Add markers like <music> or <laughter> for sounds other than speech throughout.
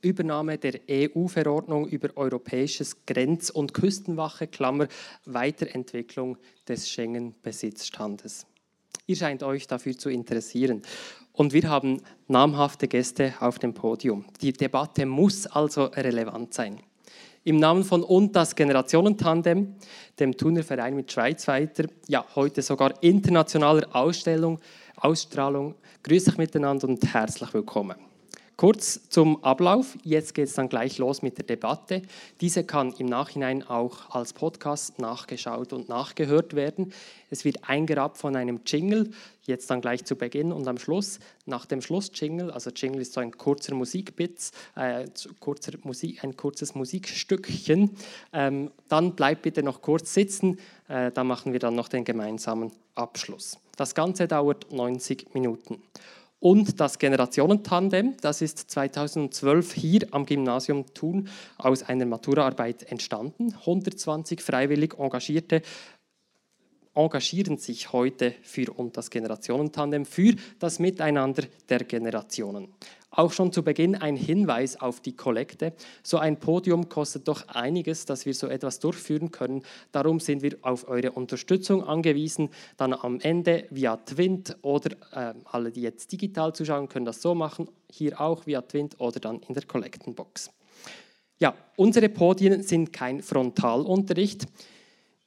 Übernahme der EU-Verordnung über europäisches Grenz- und Küstenwache, Klammer, Weiterentwicklung des Schengen-Besitzstandes. Ihr scheint euch dafür zu interessieren. Und wir haben namhafte Gäste auf dem Podium. Die Debatte muss also relevant sein. Im Namen von und das Generationentandem, dem Thuner Verein mit Schweiz weiter, ja heute sogar internationaler Ausstellung, Ausstrahlung, grüße ich miteinander und herzlich willkommen. Kurz zum Ablauf. Jetzt geht es dann gleich los mit der Debatte. Diese kann im Nachhinein auch als Podcast nachgeschaut und nachgehört werden. Es wird eingerappt von einem Jingle, jetzt dann gleich zu Beginn und am Schluss. Nach dem Schluss-Jingle, also Jingle ist so ein kurzer Musikbit, äh, kurzer Musik, ein kurzes Musikstückchen. Ähm, dann bleibt bitte noch kurz sitzen, äh, da machen wir dann noch den gemeinsamen Abschluss. Das Ganze dauert 90 Minuten. Und das Generationentandem, das ist 2012 hier am Gymnasium Thun aus einer Maturaarbeit entstanden. 120 freiwillig Engagierte engagieren sich heute für und das Generationentandem für das Miteinander der Generationen. Auch schon zu Beginn ein Hinweis auf die Kollekte. So ein Podium kostet doch einiges, dass wir so etwas durchführen können. Darum sind wir auf eure Unterstützung angewiesen. Dann am Ende via Twint oder äh, alle, die jetzt digital zuschauen, können das so machen. Hier auch via Twint oder dann in der Kollektenbox. Ja, unsere Podien sind kein Frontalunterricht.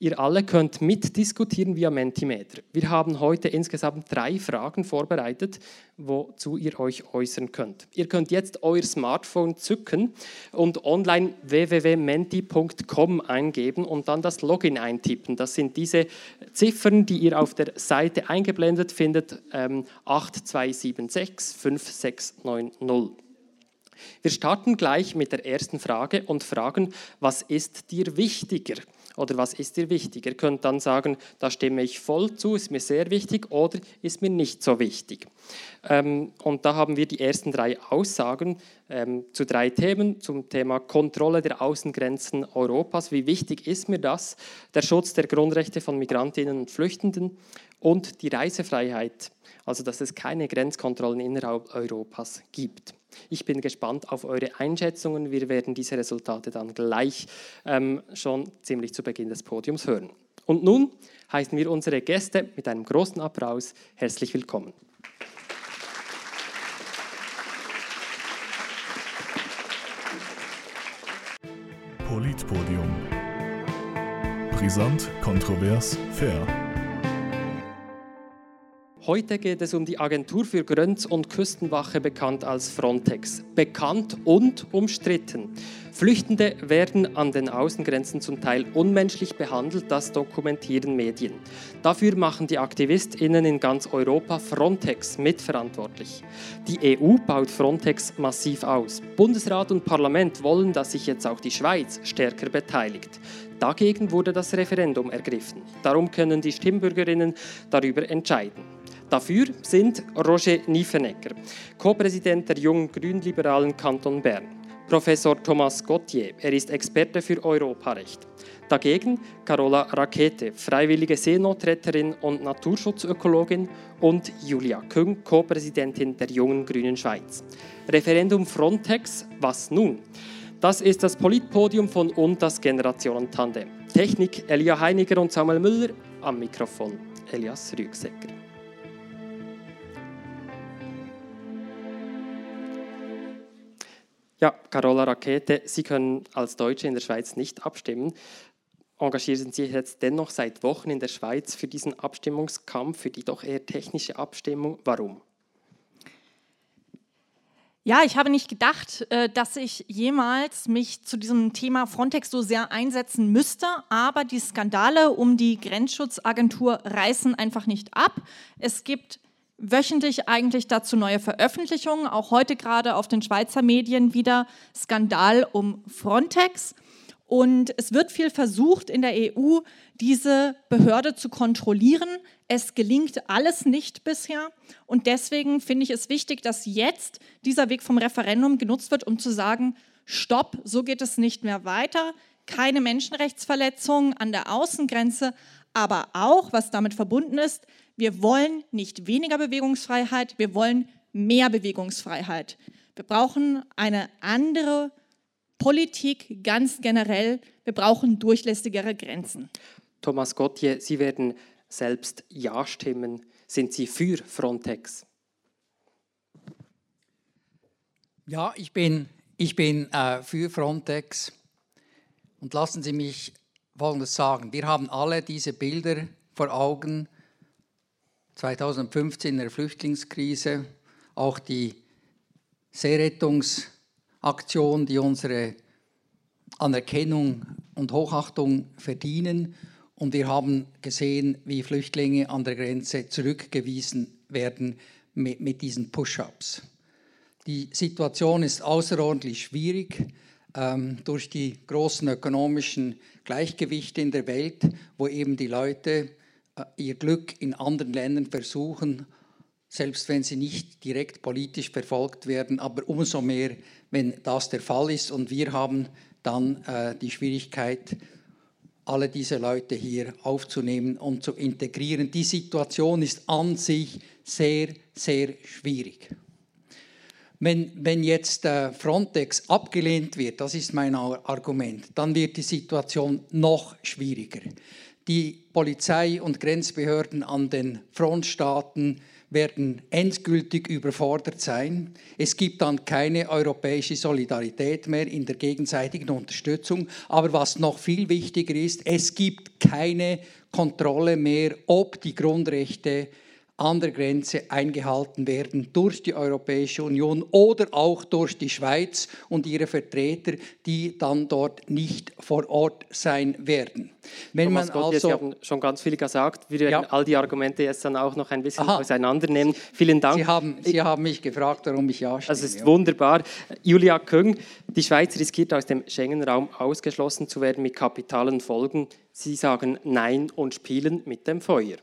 Ihr alle könnt mitdiskutieren via Mentimeter. Wir haben heute insgesamt drei Fragen vorbereitet, wozu ihr euch äußern könnt. Ihr könnt jetzt euer Smartphone zücken und online www.menti.com eingeben und dann das Login eintippen. Das sind diese Ziffern, die ihr auf der Seite eingeblendet findet, ähm, 8276 5690. Wir starten gleich mit der ersten Frage und fragen, was ist dir wichtiger? Oder was ist dir wichtig? Ihr könnt dann sagen, da stimme ich voll zu, ist mir sehr wichtig oder ist mir nicht so wichtig. Ähm, und da haben wir die ersten drei Aussagen ähm, zu drei Themen. Zum Thema Kontrolle der Außengrenzen Europas. Wie wichtig ist mir das? Der Schutz der Grundrechte von Migrantinnen und Flüchtenden und die Reisefreiheit. Also, dass es keine Grenzkontrollen innerhalb Europas gibt. Ich bin gespannt auf eure Einschätzungen. Wir werden diese Resultate dann gleich ähm, schon ziemlich zu Beginn des Podiums hören. Und nun heißen wir unsere Gäste mit einem großen Applaus herzlich willkommen. Politpodium. Brisant, kontrovers, fair. Heute geht es um die Agentur für Grenz- und Küstenwache, bekannt als Frontex. Bekannt und umstritten. Flüchtende werden an den Außengrenzen zum Teil unmenschlich behandelt, das dokumentieren Medien. Dafür machen die Aktivistinnen in ganz Europa Frontex mitverantwortlich. Die EU baut Frontex massiv aus. Bundesrat und Parlament wollen, dass sich jetzt auch die Schweiz stärker beteiligt. Dagegen wurde das Referendum ergriffen. Darum können die Stimmbürgerinnen darüber entscheiden. Dafür sind Roger Niefenegger, Co-Präsident der jungen Grünliberalen Kanton Bern, Professor Thomas Gauthier, er ist Experte für Europarecht. Dagegen Carola Rakete, freiwillige Seenotretterin und Naturschutzökologin und Julia Küng, Co-Präsidentin der Jungen Grünen Schweiz. Referendum Frontex, was nun? Das ist das Politpodium von und das Generationentandem. Technik Elia Heiniger und Samuel Müller, am Mikrofon Elias Rügsecker. Ja, Carola Rakete, Sie können als Deutsche in der Schweiz nicht abstimmen. Engagieren Sie sich jetzt dennoch seit Wochen in der Schweiz für diesen Abstimmungskampf, für die doch eher technische Abstimmung. Warum? Ja, ich habe nicht gedacht, äh, dass ich jemals mich zu diesem Thema Frontex so sehr einsetzen müsste, aber die Skandale um die Grenzschutzagentur reißen einfach nicht ab. Es gibt wöchentlich eigentlich dazu neue Veröffentlichungen, auch heute gerade auf den Schweizer Medien wieder Skandal um Frontex. Und es wird viel versucht in der EU, diese Behörde zu kontrollieren. Es gelingt alles nicht bisher. Und deswegen finde ich es wichtig, dass jetzt dieser Weg vom Referendum genutzt wird, um zu sagen, stopp, so geht es nicht mehr weiter. Keine Menschenrechtsverletzungen an der Außengrenze, aber auch, was damit verbunden ist, wir wollen nicht weniger Bewegungsfreiheit, wir wollen mehr Bewegungsfreiheit. Wir brauchen eine andere Politik ganz generell. Wir brauchen durchlässigere Grenzen. Thomas Gottje, Sie werden selbst Ja stimmen. Sind Sie für Frontex? Ja, ich bin, ich bin äh, für Frontex. Und lassen Sie mich Folgendes sagen. Wir haben alle diese Bilder vor Augen. 2015 in der Flüchtlingskrise, auch die Seerettungsaktion, die unsere Anerkennung und Hochachtung verdienen. Und wir haben gesehen, wie Flüchtlinge an der Grenze zurückgewiesen werden mit, mit diesen Push-ups. Die Situation ist außerordentlich schwierig ähm, durch die großen ökonomischen Gleichgewichte in der Welt, wo eben die Leute ihr Glück in anderen Ländern versuchen, selbst wenn sie nicht direkt politisch verfolgt werden, aber umso mehr, wenn das der Fall ist. Und wir haben dann äh, die Schwierigkeit, alle diese Leute hier aufzunehmen und zu integrieren. Die Situation ist an sich sehr, sehr schwierig. Wenn, wenn jetzt äh, Frontex abgelehnt wird, das ist mein Argument, dann wird die Situation noch schwieriger. Die Polizei und Grenzbehörden an den Frontstaaten werden endgültig überfordert sein. Es gibt dann keine europäische Solidarität mehr in der gegenseitigen Unterstützung. Aber was noch viel wichtiger ist, es gibt keine Kontrolle mehr, ob die Grundrechte an der Grenze eingehalten werden durch die Europäische Union oder auch durch die Schweiz und ihre Vertreter, die dann dort nicht vor Ort sein werden. Wenn Thomas man Gott, also, Sie haben schon ganz viel gesagt. Wir werden ja. all die Argumente jetzt dann auch noch ein bisschen Aha. auseinandernehmen. Vielen Dank. Sie haben, Sie haben mich gefragt, warum ich ja stimme. Also es ist ja. wunderbar. Julia Küng, die Schweiz riskiert aus dem Schengen-Raum ausgeschlossen zu werden mit kapitalen Folgen. Sie sagen Nein und spielen mit dem Feuer.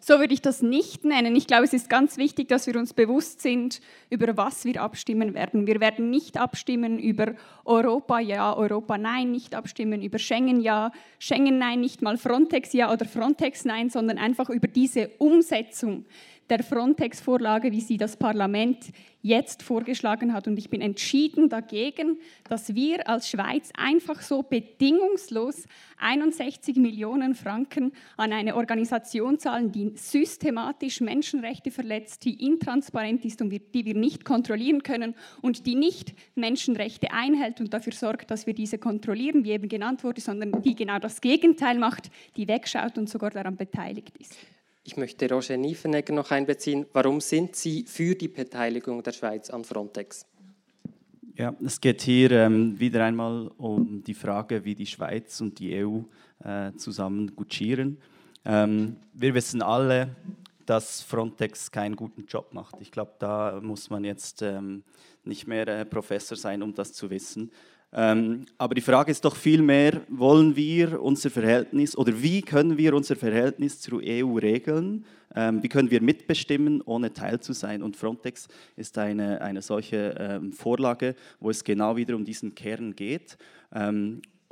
So würde ich das nicht nennen. Ich glaube, es ist ganz wichtig, dass wir uns bewusst sind, über was wir abstimmen werden. Wir werden nicht abstimmen über Europa ja, Europa nein, nicht abstimmen über Schengen ja, Schengen nein, nicht mal Frontex ja oder Frontex nein, sondern einfach über diese Umsetzung der Frontex-Vorlage, wie sie das Parlament jetzt vorgeschlagen hat. Und ich bin entschieden dagegen, dass wir als Schweiz einfach so bedingungslos 61 Millionen Franken an eine Organisation zahlen, die systematisch Menschenrechte verletzt, die intransparent ist und die wir nicht kontrollieren können und die nicht Menschenrechte einhält und dafür sorgt, dass wir diese kontrollieren, wie eben genannt wurde, sondern die genau das Gegenteil macht, die wegschaut und sogar daran beteiligt ist. Ich möchte Roger Niefenegger noch einbeziehen. Warum sind Sie für die Beteiligung der Schweiz an Frontex? Ja, es geht hier ähm, wieder einmal um die Frage, wie die Schweiz und die EU äh, zusammen gutschieren. Ähm, wir wissen alle, dass Frontex keinen guten Job macht. Ich glaube, da muss man jetzt ähm, nicht mehr äh, Professor sein, um das zu wissen. Ähm, aber die Frage ist doch vielmehr, wollen wir unser Verhältnis oder wie können wir unser Verhältnis zur EU regeln? Ähm, wie können wir mitbestimmen, ohne Teil zu sein? Und Frontex ist eine, eine solche ähm, Vorlage, wo es genau wieder um diesen Kern geht.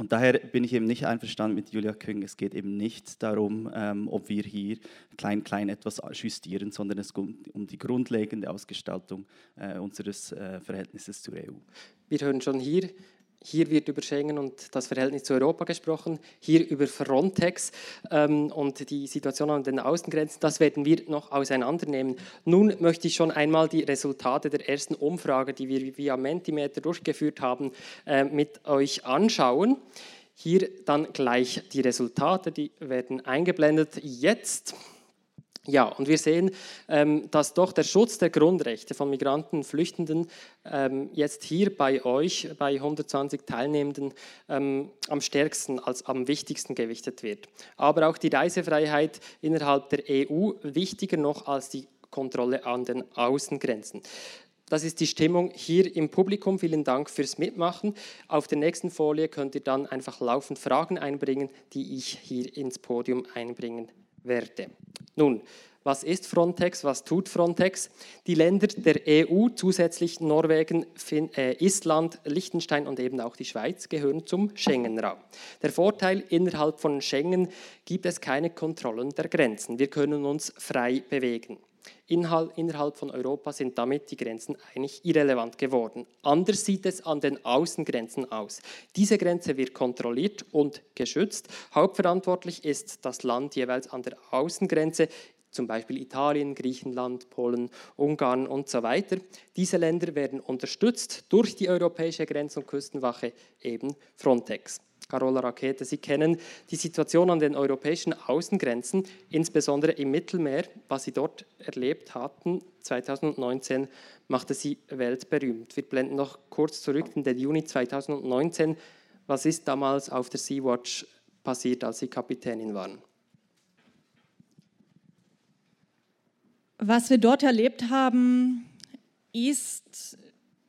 Und daher bin ich eben nicht einverstanden mit Julia Küng. Es geht eben nicht darum, ähm, ob wir hier klein, klein etwas justieren, sondern es geht um die grundlegende Ausgestaltung äh, unseres äh, Verhältnisses zur EU. Wir hören schon hier, hier wird über Schengen und das Verhältnis zu Europa gesprochen, hier über Frontex ähm, und die Situation an den Außengrenzen. Das werden wir noch auseinandernehmen. Nun möchte ich schon einmal die Resultate der ersten Umfrage, die wir via Mentimeter durchgeführt haben, äh, mit euch anschauen. Hier dann gleich die Resultate, die werden eingeblendet. Jetzt ja, und wir sehen, ähm, dass doch der Schutz der Grundrechte von Migranten und Flüchtenden ähm, jetzt hier bei euch, bei 120 Teilnehmenden, ähm, am stärksten als am wichtigsten gewichtet wird. Aber auch die Reisefreiheit innerhalb der EU wichtiger noch als die Kontrolle an den Außengrenzen. Das ist die Stimmung hier im Publikum. Vielen Dank fürs Mitmachen. Auf der nächsten Folie könnt ihr dann einfach laufend Fragen einbringen, die ich hier ins Podium einbringen werde. Nun, was ist Frontex? Was tut Frontex? Die Länder der EU, zusätzlich Norwegen, fin äh, Island, Liechtenstein und eben auch die Schweiz, gehören zum Schengen-Raum. Der Vorteil, innerhalb von Schengen gibt es keine Kontrollen der Grenzen. Wir können uns frei bewegen. Innerhalb von Europa sind damit die Grenzen eigentlich irrelevant geworden. Anders sieht es an den Außengrenzen aus. Diese Grenze wird kontrolliert und geschützt. Hauptverantwortlich ist das Land jeweils an der Außengrenze, zum Beispiel Italien, Griechenland, Polen, Ungarn und so weiter. Diese Länder werden unterstützt durch die Europäische Grenz- und Küstenwache, eben Frontex. Carola Rakete, Sie kennen die Situation an den europäischen Außengrenzen, insbesondere im Mittelmeer. Was Sie dort erlebt hatten 2019, machte Sie weltberühmt. Wir blenden noch kurz zurück in den Juni 2019. Was ist damals auf der Sea-Watch passiert, als Sie Kapitänin waren? Was wir dort erlebt haben, ist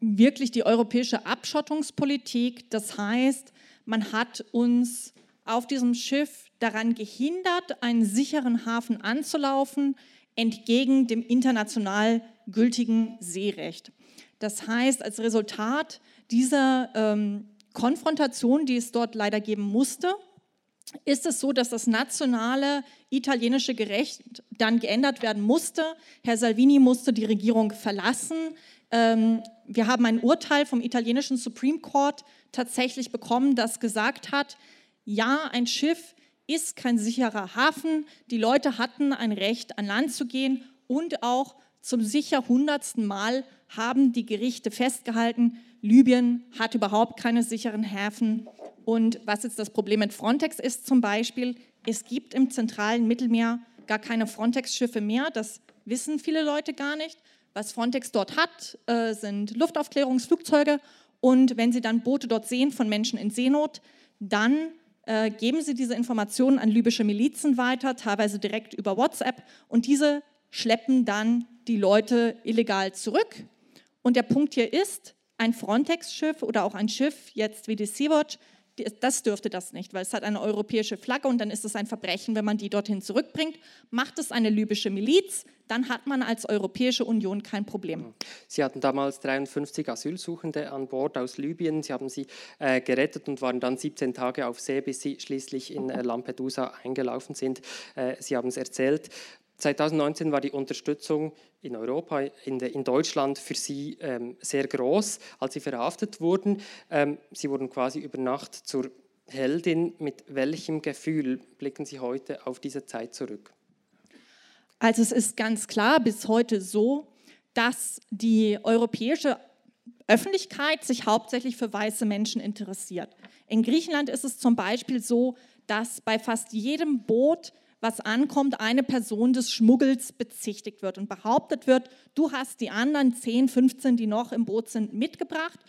wirklich die europäische Abschottungspolitik. Das heißt, man hat uns auf diesem Schiff daran gehindert, einen sicheren Hafen anzulaufen, entgegen dem international gültigen Seerecht. Das heißt, als Resultat dieser ähm, Konfrontation, die es dort leider geben musste, ist es so, dass das nationale italienische Gerecht dann geändert werden musste. Herr Salvini musste die Regierung verlassen. Ähm, wir haben ein Urteil vom italienischen Supreme Court tatsächlich bekommen, das gesagt hat, ja, ein Schiff ist kein sicherer Hafen. Die Leute hatten ein Recht, an Land zu gehen und auch zum sicher hundertsten Mal haben die Gerichte festgehalten, Libyen hat überhaupt keine sicheren Häfen und was jetzt das Problem mit Frontex ist zum Beispiel, es gibt im zentralen Mittelmeer gar keine Frontex-Schiffe mehr. Das wissen viele Leute gar nicht. Was Frontex dort hat, äh, sind Luftaufklärungsflugzeuge. Und wenn sie dann Boote dort sehen von Menschen in Seenot, dann äh, geben sie diese Informationen an libysche Milizen weiter, teilweise direkt über WhatsApp. Und diese schleppen dann die Leute illegal zurück. Und der Punkt hier ist, ein Frontex-Schiff oder auch ein Schiff, jetzt wie die Sea-Watch, das dürfte das nicht, weil es hat eine europäische Flagge und dann ist es ein Verbrechen, wenn man die dorthin zurückbringt. Macht es eine libysche Miliz, dann hat man als Europäische Union kein Problem. Sie hatten damals 53 Asylsuchende an Bord aus Libyen. Sie haben sie äh, gerettet und waren dann 17 Tage auf See, bis sie schließlich in äh, Lampedusa eingelaufen sind. Äh, sie haben es erzählt. 2019 war die Unterstützung in Europa, in, de, in Deutschland für Sie ähm, sehr groß, als Sie verhaftet wurden. Ähm, Sie wurden quasi über Nacht zur Heldin. Mit welchem Gefühl blicken Sie heute auf diese Zeit zurück? Also es ist ganz klar bis heute so, dass die europäische Öffentlichkeit sich hauptsächlich für weiße Menschen interessiert. In Griechenland ist es zum Beispiel so, dass bei fast jedem Boot was ankommt, eine Person des Schmuggels bezichtigt wird und behauptet wird, du hast die anderen 10, 15, die noch im Boot sind, mitgebracht.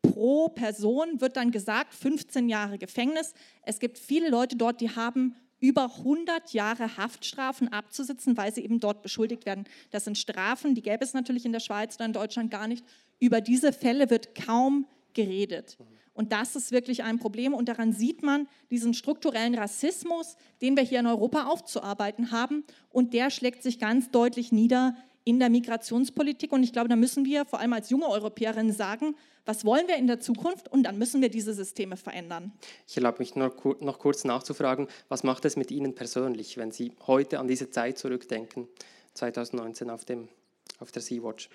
Pro Person wird dann gesagt, 15 Jahre Gefängnis. Es gibt viele Leute dort, die haben über 100 Jahre Haftstrafen abzusitzen, weil sie eben dort beschuldigt werden. Das sind Strafen, die gäbe es natürlich in der Schweiz oder in Deutschland gar nicht. Über diese Fälle wird kaum geredet. Und das ist wirklich ein Problem. Und daran sieht man diesen strukturellen Rassismus, den wir hier in Europa aufzuarbeiten haben. Und der schlägt sich ganz deutlich nieder in der Migrationspolitik. Und ich glaube, da müssen wir vor allem als junge Europäerinnen sagen, was wollen wir in der Zukunft? Und dann müssen wir diese Systeme verändern. Ich erlaube mich noch, noch kurz nachzufragen, was macht es mit Ihnen persönlich, wenn Sie heute an diese Zeit zurückdenken, 2019 auf, dem, auf der Sea-Watch?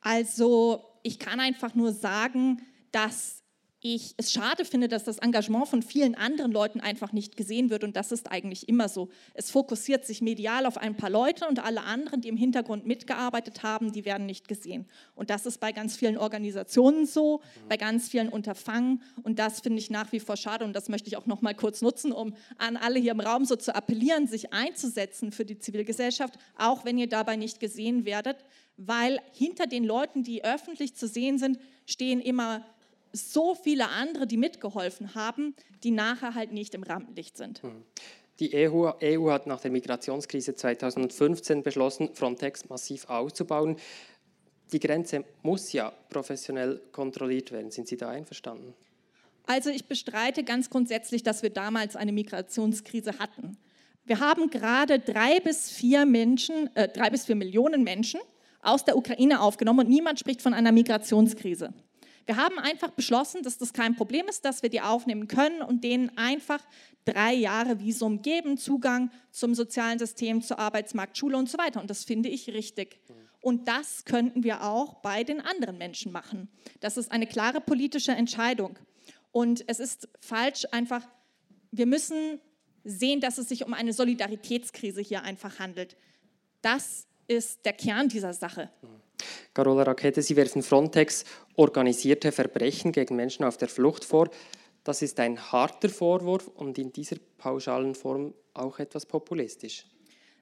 Also ich kann einfach nur sagen, dass ich es schade finde, dass das Engagement von vielen anderen Leuten einfach nicht gesehen wird. Und das ist eigentlich immer so. Es fokussiert sich medial auf ein paar Leute und alle anderen, die im Hintergrund mitgearbeitet haben, die werden nicht gesehen. Und das ist bei ganz vielen Organisationen so, bei ganz vielen Unterfangen. Und das finde ich nach wie vor schade. Und das möchte ich auch noch mal kurz nutzen, um an alle hier im Raum so zu appellieren, sich einzusetzen für die Zivilgesellschaft, auch wenn ihr dabei nicht gesehen werdet. Weil hinter den Leuten, die öffentlich zu sehen sind, stehen immer so viele andere, die mitgeholfen haben, die nachher halt nicht im Rampenlicht sind. Hm. Die EU, EU, hat nach der Migrationskrise 2015 beschlossen, Frontex massiv auszubauen. Die Grenze muss ja professionell kontrolliert werden. Sind Sie da einverstanden? Also ich bestreite ganz grundsätzlich, dass wir damals eine Migrationskrise hatten. Wir haben gerade drei bis vier Menschen, äh, drei bis vier Millionen Menschen aus der Ukraine aufgenommen und niemand spricht von einer Migrationskrise. Wir haben einfach beschlossen, dass das kein Problem ist, dass wir die aufnehmen können und denen einfach drei Jahre Visum geben, Zugang zum sozialen System, zur Arbeitsmarkt, Schule und so weiter. Und das finde ich richtig. Und das könnten wir auch bei den anderen Menschen machen. Das ist eine klare politische Entscheidung. Und es ist falsch, einfach, wir müssen sehen, dass es sich um eine Solidaritätskrise hier einfach handelt. Das ist der Kern dieser Sache. Carola Rakete, Sie werfen Frontex organisierte Verbrechen gegen Menschen auf der Flucht vor. Das ist ein harter Vorwurf und in dieser pauschalen Form auch etwas populistisch.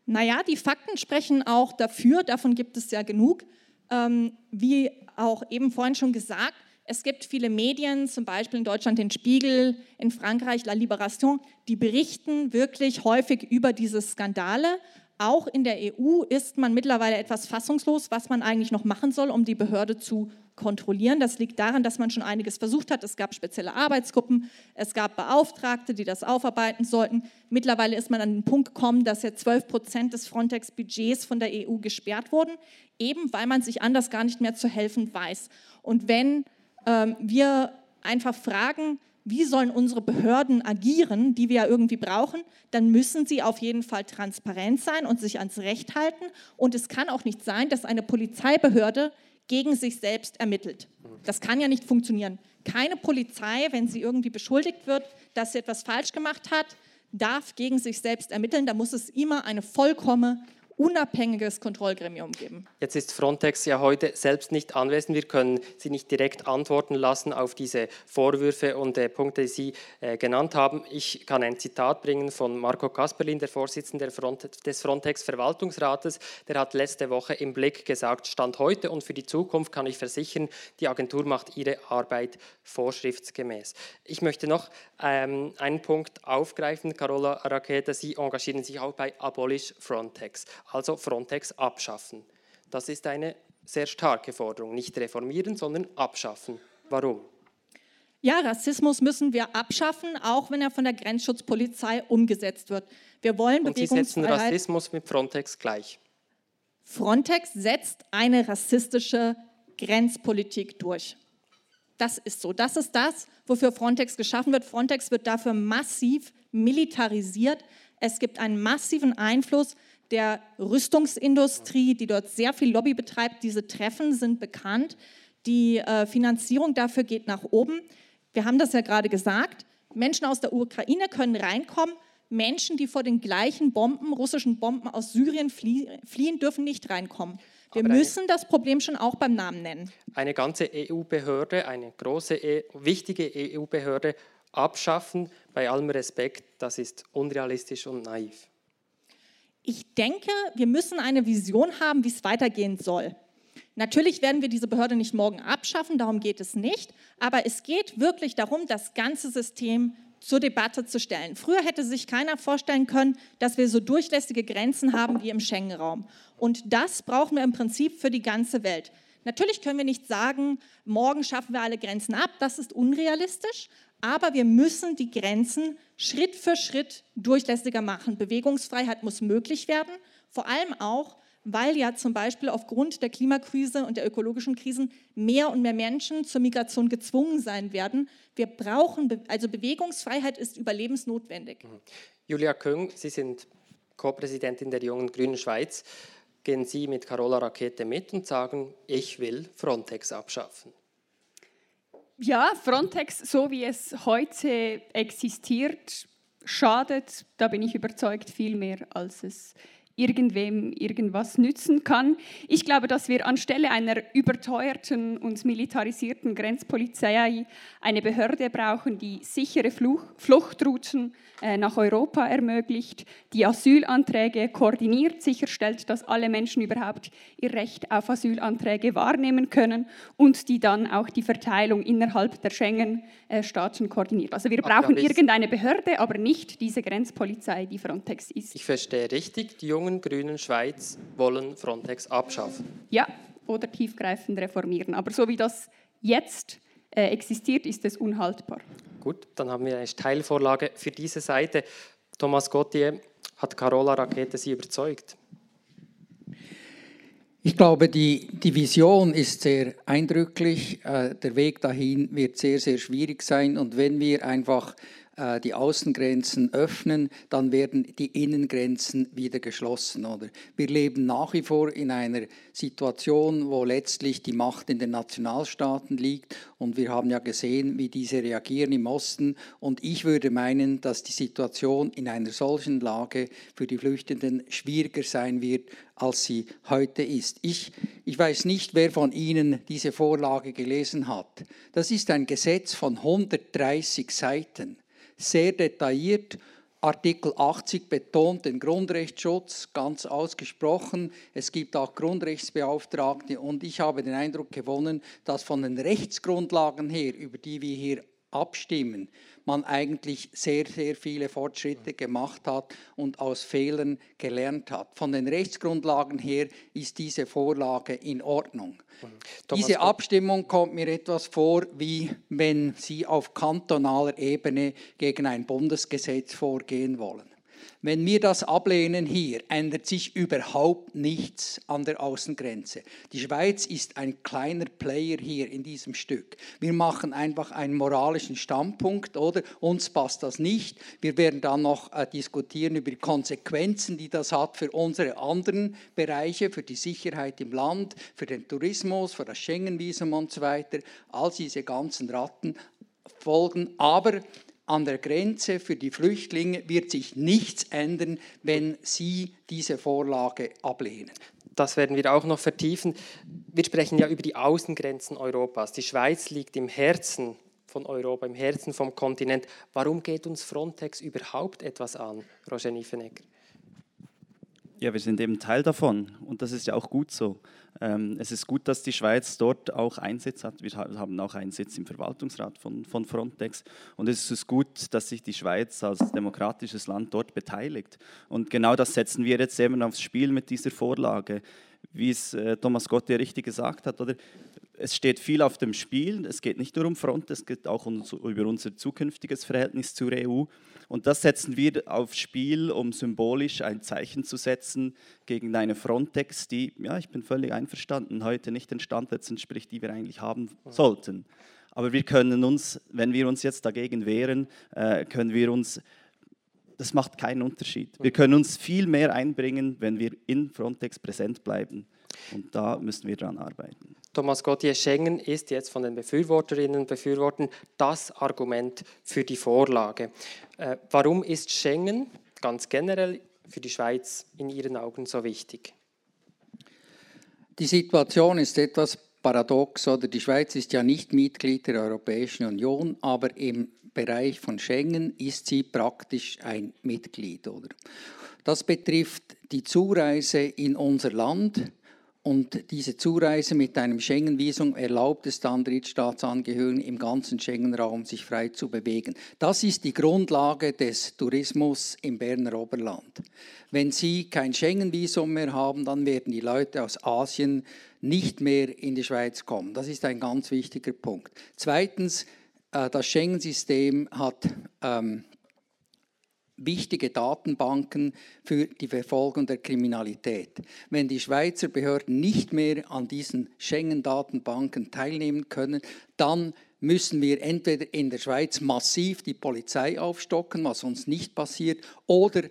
Naja, die Fakten sprechen auch dafür, davon gibt es ja genug. Ähm, wie auch eben vorhin schon gesagt, es gibt viele Medien, zum Beispiel in Deutschland den Spiegel, in Frankreich La Libération, die berichten wirklich häufig über diese Skandale. Auch in der EU ist man mittlerweile etwas fassungslos, was man eigentlich noch machen soll, um die Behörde zu kontrollieren. Das liegt daran, dass man schon einiges versucht hat. Es gab spezielle Arbeitsgruppen, es gab Beauftragte, die das aufarbeiten sollten. Mittlerweile ist man an den Punkt gekommen, dass ja 12 Prozent des Frontex-Budgets von der EU gesperrt wurden, eben weil man sich anders gar nicht mehr zu helfen weiß. Und wenn ähm, wir einfach fragen, wie sollen unsere Behörden agieren, die wir ja irgendwie brauchen, dann müssen sie auf jeden Fall transparent sein und sich ans Recht halten. Und es kann auch nicht sein, dass eine Polizeibehörde gegen sich selbst ermittelt. Das kann ja nicht funktionieren. Keine Polizei, wenn sie irgendwie beschuldigt wird, dass sie etwas falsch gemacht hat, darf gegen sich selbst ermitteln. Da muss es immer eine vollkommene unabhängiges Kontrollgremium geben. Jetzt ist Frontex ja heute selbst nicht anwesend. Wir können Sie nicht direkt antworten lassen auf diese Vorwürfe und äh, Punkte, die Sie äh, genannt haben. Ich kann ein Zitat bringen von Marco Kasperlin, der Vorsitzende des Frontex-Verwaltungsrates. Der hat letzte Woche im Blick gesagt, Stand heute und für die Zukunft kann ich versichern, die Agentur macht ihre Arbeit vorschriftsgemäß. Ich möchte noch ähm, einen Punkt aufgreifen, Carola Rakete. Sie engagieren sich auch bei Abolish Frontex also Frontex abschaffen. Das ist eine sehr starke Forderung. Nicht reformieren, sondern abschaffen. Warum? Ja, Rassismus müssen wir abschaffen, auch wenn er von der Grenzschutzpolizei umgesetzt wird. Wir wollen Und Sie setzen Rassismus mit Frontex gleich. Frontex setzt eine rassistische Grenzpolitik durch. Das ist so. Das ist das, wofür Frontex geschaffen wird. Frontex wird dafür massiv militarisiert. Es gibt einen massiven Einfluss der Rüstungsindustrie, die dort sehr viel Lobby betreibt. Diese Treffen sind bekannt. Die äh, Finanzierung dafür geht nach oben. Wir haben das ja gerade gesagt. Menschen aus der Ukraine können reinkommen. Menschen, die vor den gleichen Bomben, russischen Bomben aus Syrien fliehen, dürfen nicht reinkommen. Wir müssen das Problem schon auch beim Namen nennen. Eine ganze EU-Behörde, eine große, e wichtige EU-Behörde abschaffen, bei allem Respekt, das ist unrealistisch und naiv. Ich denke, wir müssen eine Vision haben, wie es weitergehen soll. Natürlich werden wir diese Behörde nicht morgen abschaffen, darum geht es nicht, aber es geht wirklich darum, das ganze System zur Debatte zu stellen. Früher hätte sich keiner vorstellen können, dass wir so durchlässige Grenzen haben wie im Schengen-Raum. Und das brauchen wir im Prinzip für die ganze Welt. Natürlich können wir nicht sagen, morgen schaffen wir alle Grenzen ab, das ist unrealistisch, aber wir müssen die Grenzen Schritt für Schritt durchlässiger machen. Bewegungsfreiheit muss möglich werden, vor allem auch, weil ja zum Beispiel aufgrund der Klimakrise und der ökologischen Krisen mehr und mehr Menschen zur Migration gezwungen sein werden. Wir brauchen, also Bewegungsfreiheit ist überlebensnotwendig. Mhm. Julia Köng, Sie sind Co-Präsidentin der Jungen Grünen Schweiz. Gehen Sie mit Carola Rakete mit und sagen, ich will Frontex abschaffen? Ja, Frontex, so wie es heute existiert, schadet, da bin ich überzeugt, viel mehr, als es irgendwem irgendwas nützen kann. Ich glaube, dass wir anstelle einer überteuerten und militarisierten Grenzpolizei eine Behörde brauchen, die sichere Fluchtrouten äh, nach Europa ermöglicht, die Asylanträge koordiniert, sicherstellt, dass alle Menschen überhaupt ihr Recht auf Asylanträge wahrnehmen können und die dann auch die Verteilung innerhalb der Schengen-Staaten koordiniert. Also wir brauchen irgendeine Behörde, aber nicht diese Grenzpolizei, die Frontex ist. Ich verstehe richtig, die jungen Grünen Schweiz wollen Frontex abschaffen. Ja, oder tiefgreifend reformieren. Aber so wie das jetzt äh, existiert, ist es unhaltbar. Gut, dann haben wir eine Teilvorlage für diese Seite. Thomas Gauthier, hat Carola Rakete Sie überzeugt? Ich glaube, die, die Vision ist sehr eindrücklich. Äh, der Weg dahin wird sehr, sehr schwierig sein. Und wenn wir einfach äh, die Außengrenzen öffnen, dann werden die Innengrenzen wieder geschlossen. Oder? Wir leben nach wie vor in einer Situation, wo letztlich die Macht in den Nationalstaaten liegt. Und wir haben ja gesehen, wie diese reagieren im Osten. Und ich würde meinen, dass die Situation in einer solchen Lage für die Flüchtenden schwieriger sein wird, als sie heute ist. Ich, ich weiß nicht, wer von Ihnen diese Vorlage gelesen hat. Das ist ein Gesetz von 130 Seiten sehr detailliert. Artikel 80 betont den Grundrechtsschutz ganz ausgesprochen. Es gibt auch Grundrechtsbeauftragte und ich habe den Eindruck gewonnen, dass von den Rechtsgrundlagen her, über die wir hier abstimmen, man eigentlich sehr, sehr viele Fortschritte gemacht hat und aus Fehlern gelernt hat. Von den Rechtsgrundlagen her ist diese Vorlage in Ordnung. Thomas diese Abstimmung kommt mir etwas vor, wie wenn Sie auf kantonaler Ebene gegen ein Bundesgesetz vorgehen wollen. Wenn wir das ablehnen hier, ändert sich überhaupt nichts an der Außengrenze. Die Schweiz ist ein kleiner Player hier in diesem Stück. Wir machen einfach einen moralischen Standpunkt, oder? Uns passt das nicht. Wir werden dann noch äh, diskutieren über die Konsequenzen, die das hat für unsere anderen Bereiche, für die Sicherheit im Land, für den Tourismus, für das Schengen-Visum und so weiter. All diese ganzen Ratten folgen. Aber an der Grenze für die Flüchtlinge wird sich nichts ändern, wenn Sie diese Vorlage ablehnen. Das werden wir auch noch vertiefen. Wir sprechen ja über die Außengrenzen Europas. Die Schweiz liegt im Herzen von Europa, im Herzen vom Kontinent. Warum geht uns Frontex überhaupt etwas an, Roger Niefenegger? Ja, wir sind eben Teil davon und das ist ja auch gut so. Ähm, es ist gut, dass die Schweiz dort auch Einsitz hat. Wir haben auch einen Sitz im Verwaltungsrat von, von Frontex und es ist gut, dass sich die Schweiz als demokratisches Land dort beteiligt. Und genau das setzen wir jetzt eben aufs Spiel mit dieser Vorlage. Wie es äh, Thomas Gotte richtig gesagt hat, oder? es steht viel auf dem Spiel. Es geht nicht nur um Front, es geht auch um, über unser zukünftiges Verhältnis zur EU. Und das setzen wir aufs Spiel, um symbolisch ein Zeichen zu setzen gegen eine Frontex, die, ja, ich bin völlig einverstanden, heute nicht den Standards entspricht, die wir eigentlich haben sollten. Aber wir können uns, wenn wir uns jetzt dagegen wehren, äh, können wir uns das macht keinen Unterschied. Wir können uns viel mehr einbringen, wenn wir in Frontex präsent bleiben. Und da müssen wir daran arbeiten. Thomas Gottier, Schengen ist jetzt von den Befürworterinnen und Befürwortern das Argument für die Vorlage. Äh, warum ist Schengen ganz generell für die Schweiz in Ihren Augen so wichtig? Die Situation ist etwas paradox, oder die Schweiz ist ja nicht Mitglied der Europäischen Union, aber im Bereich von Schengen ist sie praktisch ein Mitglied, oder? Das betrifft die Zureise in unser Land, und diese Zureise mit einem Schengen-Visum erlaubt es dann Drittstaatsangehörigen im ganzen Schengen-Raum sich frei zu bewegen. Das ist die Grundlage des Tourismus im Berner Oberland. Wenn Sie kein Schengen-Visum mehr haben, dann werden die Leute aus Asien nicht mehr in die Schweiz kommen. Das ist ein ganz wichtiger Punkt. Zweitens, äh, das Schengen-System hat ähm, wichtige Datenbanken für die Verfolgung der Kriminalität. Wenn die Schweizer Behörden nicht mehr an diesen Schengen-Datenbanken teilnehmen können, dann müssen wir entweder in der Schweiz massiv die Polizei aufstocken, was uns nicht passiert, oder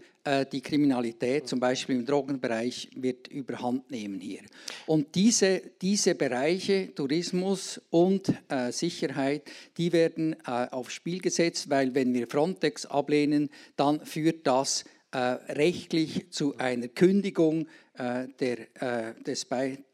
die Kriminalität, zum Beispiel im Drogenbereich, wird überhand nehmen hier. Und diese, diese Bereiche, Tourismus und äh, Sicherheit, die werden äh, aufs Spiel gesetzt, weil wenn wir Frontex ablehnen, dann führt das äh, rechtlich zu einer Kündigung äh, der, äh, des,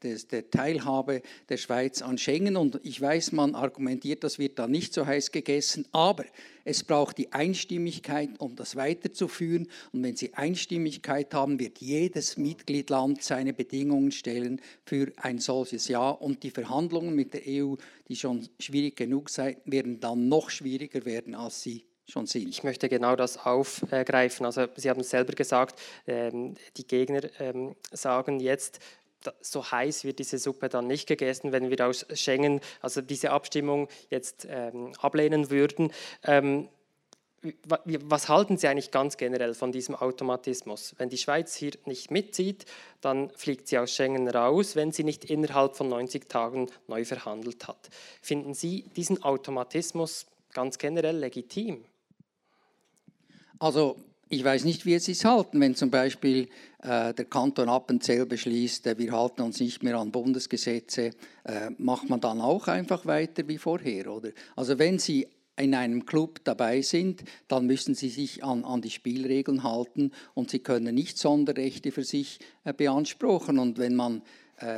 des, der Teilhabe der Schweiz an Schengen. Und ich weiß, man argumentiert, das wird da nicht so heiß gegessen, aber es braucht die Einstimmigkeit, um das weiterzuführen. Und wenn Sie Einstimmigkeit haben, wird jedes Mitgliedland seine Bedingungen stellen für ein solches Ja. Und die Verhandlungen mit der EU, die schon schwierig genug sind, werden dann noch schwieriger werden, als sie schon sind. Ich möchte genau das aufgreifen. Also Sie haben es selber gesagt, ähm, die Gegner ähm, sagen jetzt, so heiß wird diese Suppe dann nicht gegessen, wenn wir aus Schengen, also diese Abstimmung jetzt ähm, ablehnen würden. was halten Sie eigentlich ganz generell von diesem Automatismus? Wenn die Schweiz hier nicht mitzieht, dann fliegt sie aus Schengen raus, wenn sie nicht innerhalb von 90 Tagen neu verhandelt hat. Finden Sie diesen Automatismus ganz generell legitim? Also ich weiß nicht, wie Sie es halten, wenn zum Beispiel äh, der Kanton Appenzell beschließt, äh, wir halten uns nicht mehr an Bundesgesetze, äh, macht man dann auch einfach weiter wie vorher, oder? Also wenn Sie in einem Club dabei sind, dann müssen sie sich an, an die Spielregeln halten und sie können nicht Sonderrechte für sich äh, beanspruchen. Und wenn man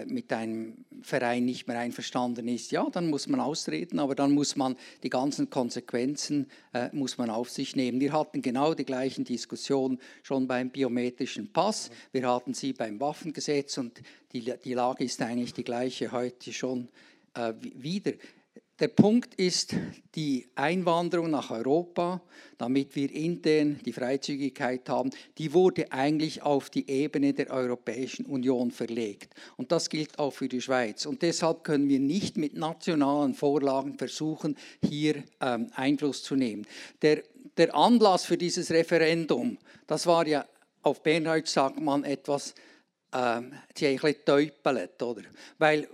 mit einem Verein nicht mehr einverstanden ist, ja, dann muss man austreten, aber dann muss man die ganzen Konsequenzen äh, muss man auf sich nehmen. Wir hatten genau die gleichen Diskussionen schon beim biometrischen Pass, wir hatten sie beim Waffengesetz und die, die Lage ist eigentlich die gleiche heute schon äh, wieder. Der Punkt ist die Einwanderung nach Europa, damit wir intern die Freizügigkeit haben, die wurde eigentlich auf die Ebene der Europäischen Union verlegt. Und das gilt auch für die Schweiz. Und deshalb können wir nicht mit nationalen Vorlagen versuchen, hier ähm, Einfluss zu nehmen. Der, der Anlass für dieses Referendum, das war ja, auf Berndeutsch sagt man etwas, ähm, bisschen oder? Weil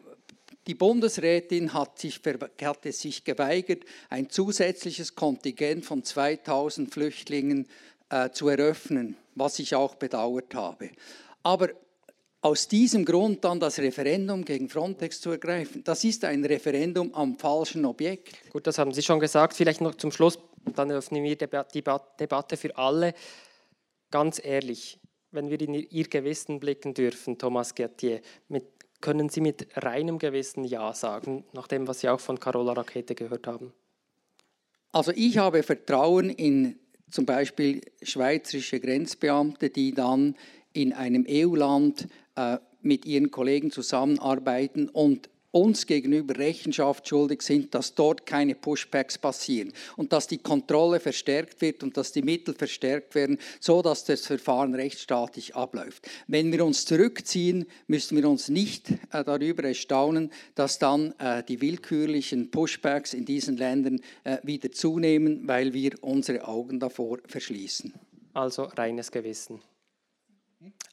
die Bundesrätin hat, sich, hat sich geweigert, ein zusätzliches Kontingent von 2000 Flüchtlingen äh, zu eröffnen, was ich auch bedauert habe. Aber aus diesem Grund dann das Referendum gegen Frontex zu ergreifen, das ist ein Referendum am falschen Objekt. Gut, das haben Sie schon gesagt. Vielleicht noch zum Schluss, dann öffnen wir die Debatte für alle. Ganz ehrlich, wenn wir in Ihr Gewissen blicken dürfen, Thomas Gertier, mit können Sie mit reinem Gewissen Ja sagen, nach dem, was Sie auch von Carola Rakete gehört haben? Also ich habe Vertrauen in zum Beispiel schweizerische Grenzbeamte, die dann in einem EU-Land äh, mit ihren Kollegen zusammenarbeiten und uns gegenüber Rechenschaft schuldig sind, dass dort keine Pushbacks passieren und dass die Kontrolle verstärkt wird und dass die Mittel verstärkt werden, so dass das Verfahren rechtsstaatlich abläuft. Wenn wir uns zurückziehen, müssen wir uns nicht äh, darüber erstaunen, dass dann äh, die willkürlichen Pushbacks in diesen Ländern äh, wieder zunehmen, weil wir unsere Augen davor verschließen. Also reines Gewissen.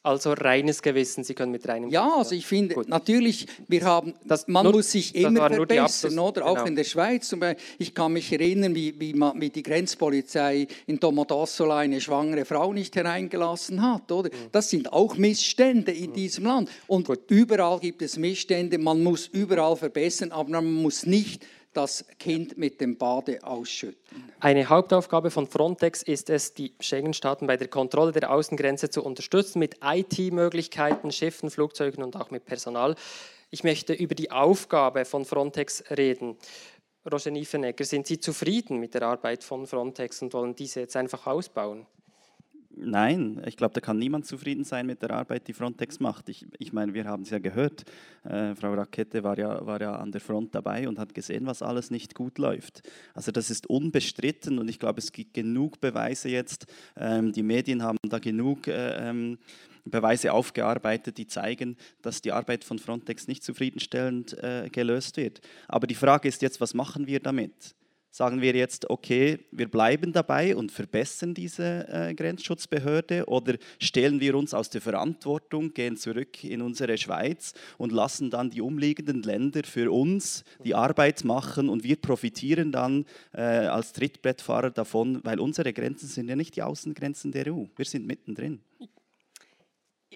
Also reines Gewissen, Sie können mit reinem Ja, Gewissen. also ich finde, Gut. natürlich, wir haben, das, man nur, muss sich immer verbessern, oder? Genau. Auch in der Schweiz. Zum Beispiel, ich kann mich erinnern, wie, wie, man, wie die Grenzpolizei in Domodossola eine schwangere Frau nicht hereingelassen hat, oder? Mhm. Das sind auch Missstände in mhm. diesem Land. Und Gut. überall gibt es Missstände, man muss überall verbessern, aber man muss nicht das Kind mit dem Bade ausschütten. Eine Hauptaufgabe von Frontex ist es, die Schengen-Staaten bei der Kontrolle der Außengrenze zu unterstützen mit IT-Möglichkeiten, Schiffen, Flugzeugen und auch mit Personal. Ich möchte über die Aufgabe von Frontex reden. Roger Niefenegger, sind Sie zufrieden mit der Arbeit von Frontex und wollen diese jetzt einfach ausbauen? Nein, ich glaube, da kann niemand zufrieden sein mit der Arbeit, die Frontex macht. Ich, ich meine, wir haben es ja gehört. Äh, Frau Rakete war ja, war ja an der Front dabei und hat gesehen, was alles nicht gut läuft. Also das ist unbestritten und ich glaube, es gibt genug Beweise jetzt. Ähm, die Medien haben da genug äh, ähm, Beweise aufgearbeitet, die zeigen, dass die Arbeit von Frontex nicht zufriedenstellend äh, gelöst wird. Aber die Frage ist jetzt, was machen wir damit? Sagen wir jetzt, okay, wir bleiben dabei und verbessern diese äh, Grenzschutzbehörde oder stellen wir uns aus der Verantwortung, gehen zurück in unsere Schweiz und lassen dann die umliegenden Länder für uns die Arbeit machen und wir profitieren dann äh, als Trittbrettfahrer davon, weil unsere Grenzen sind ja nicht die Außengrenzen der EU, wir sind mittendrin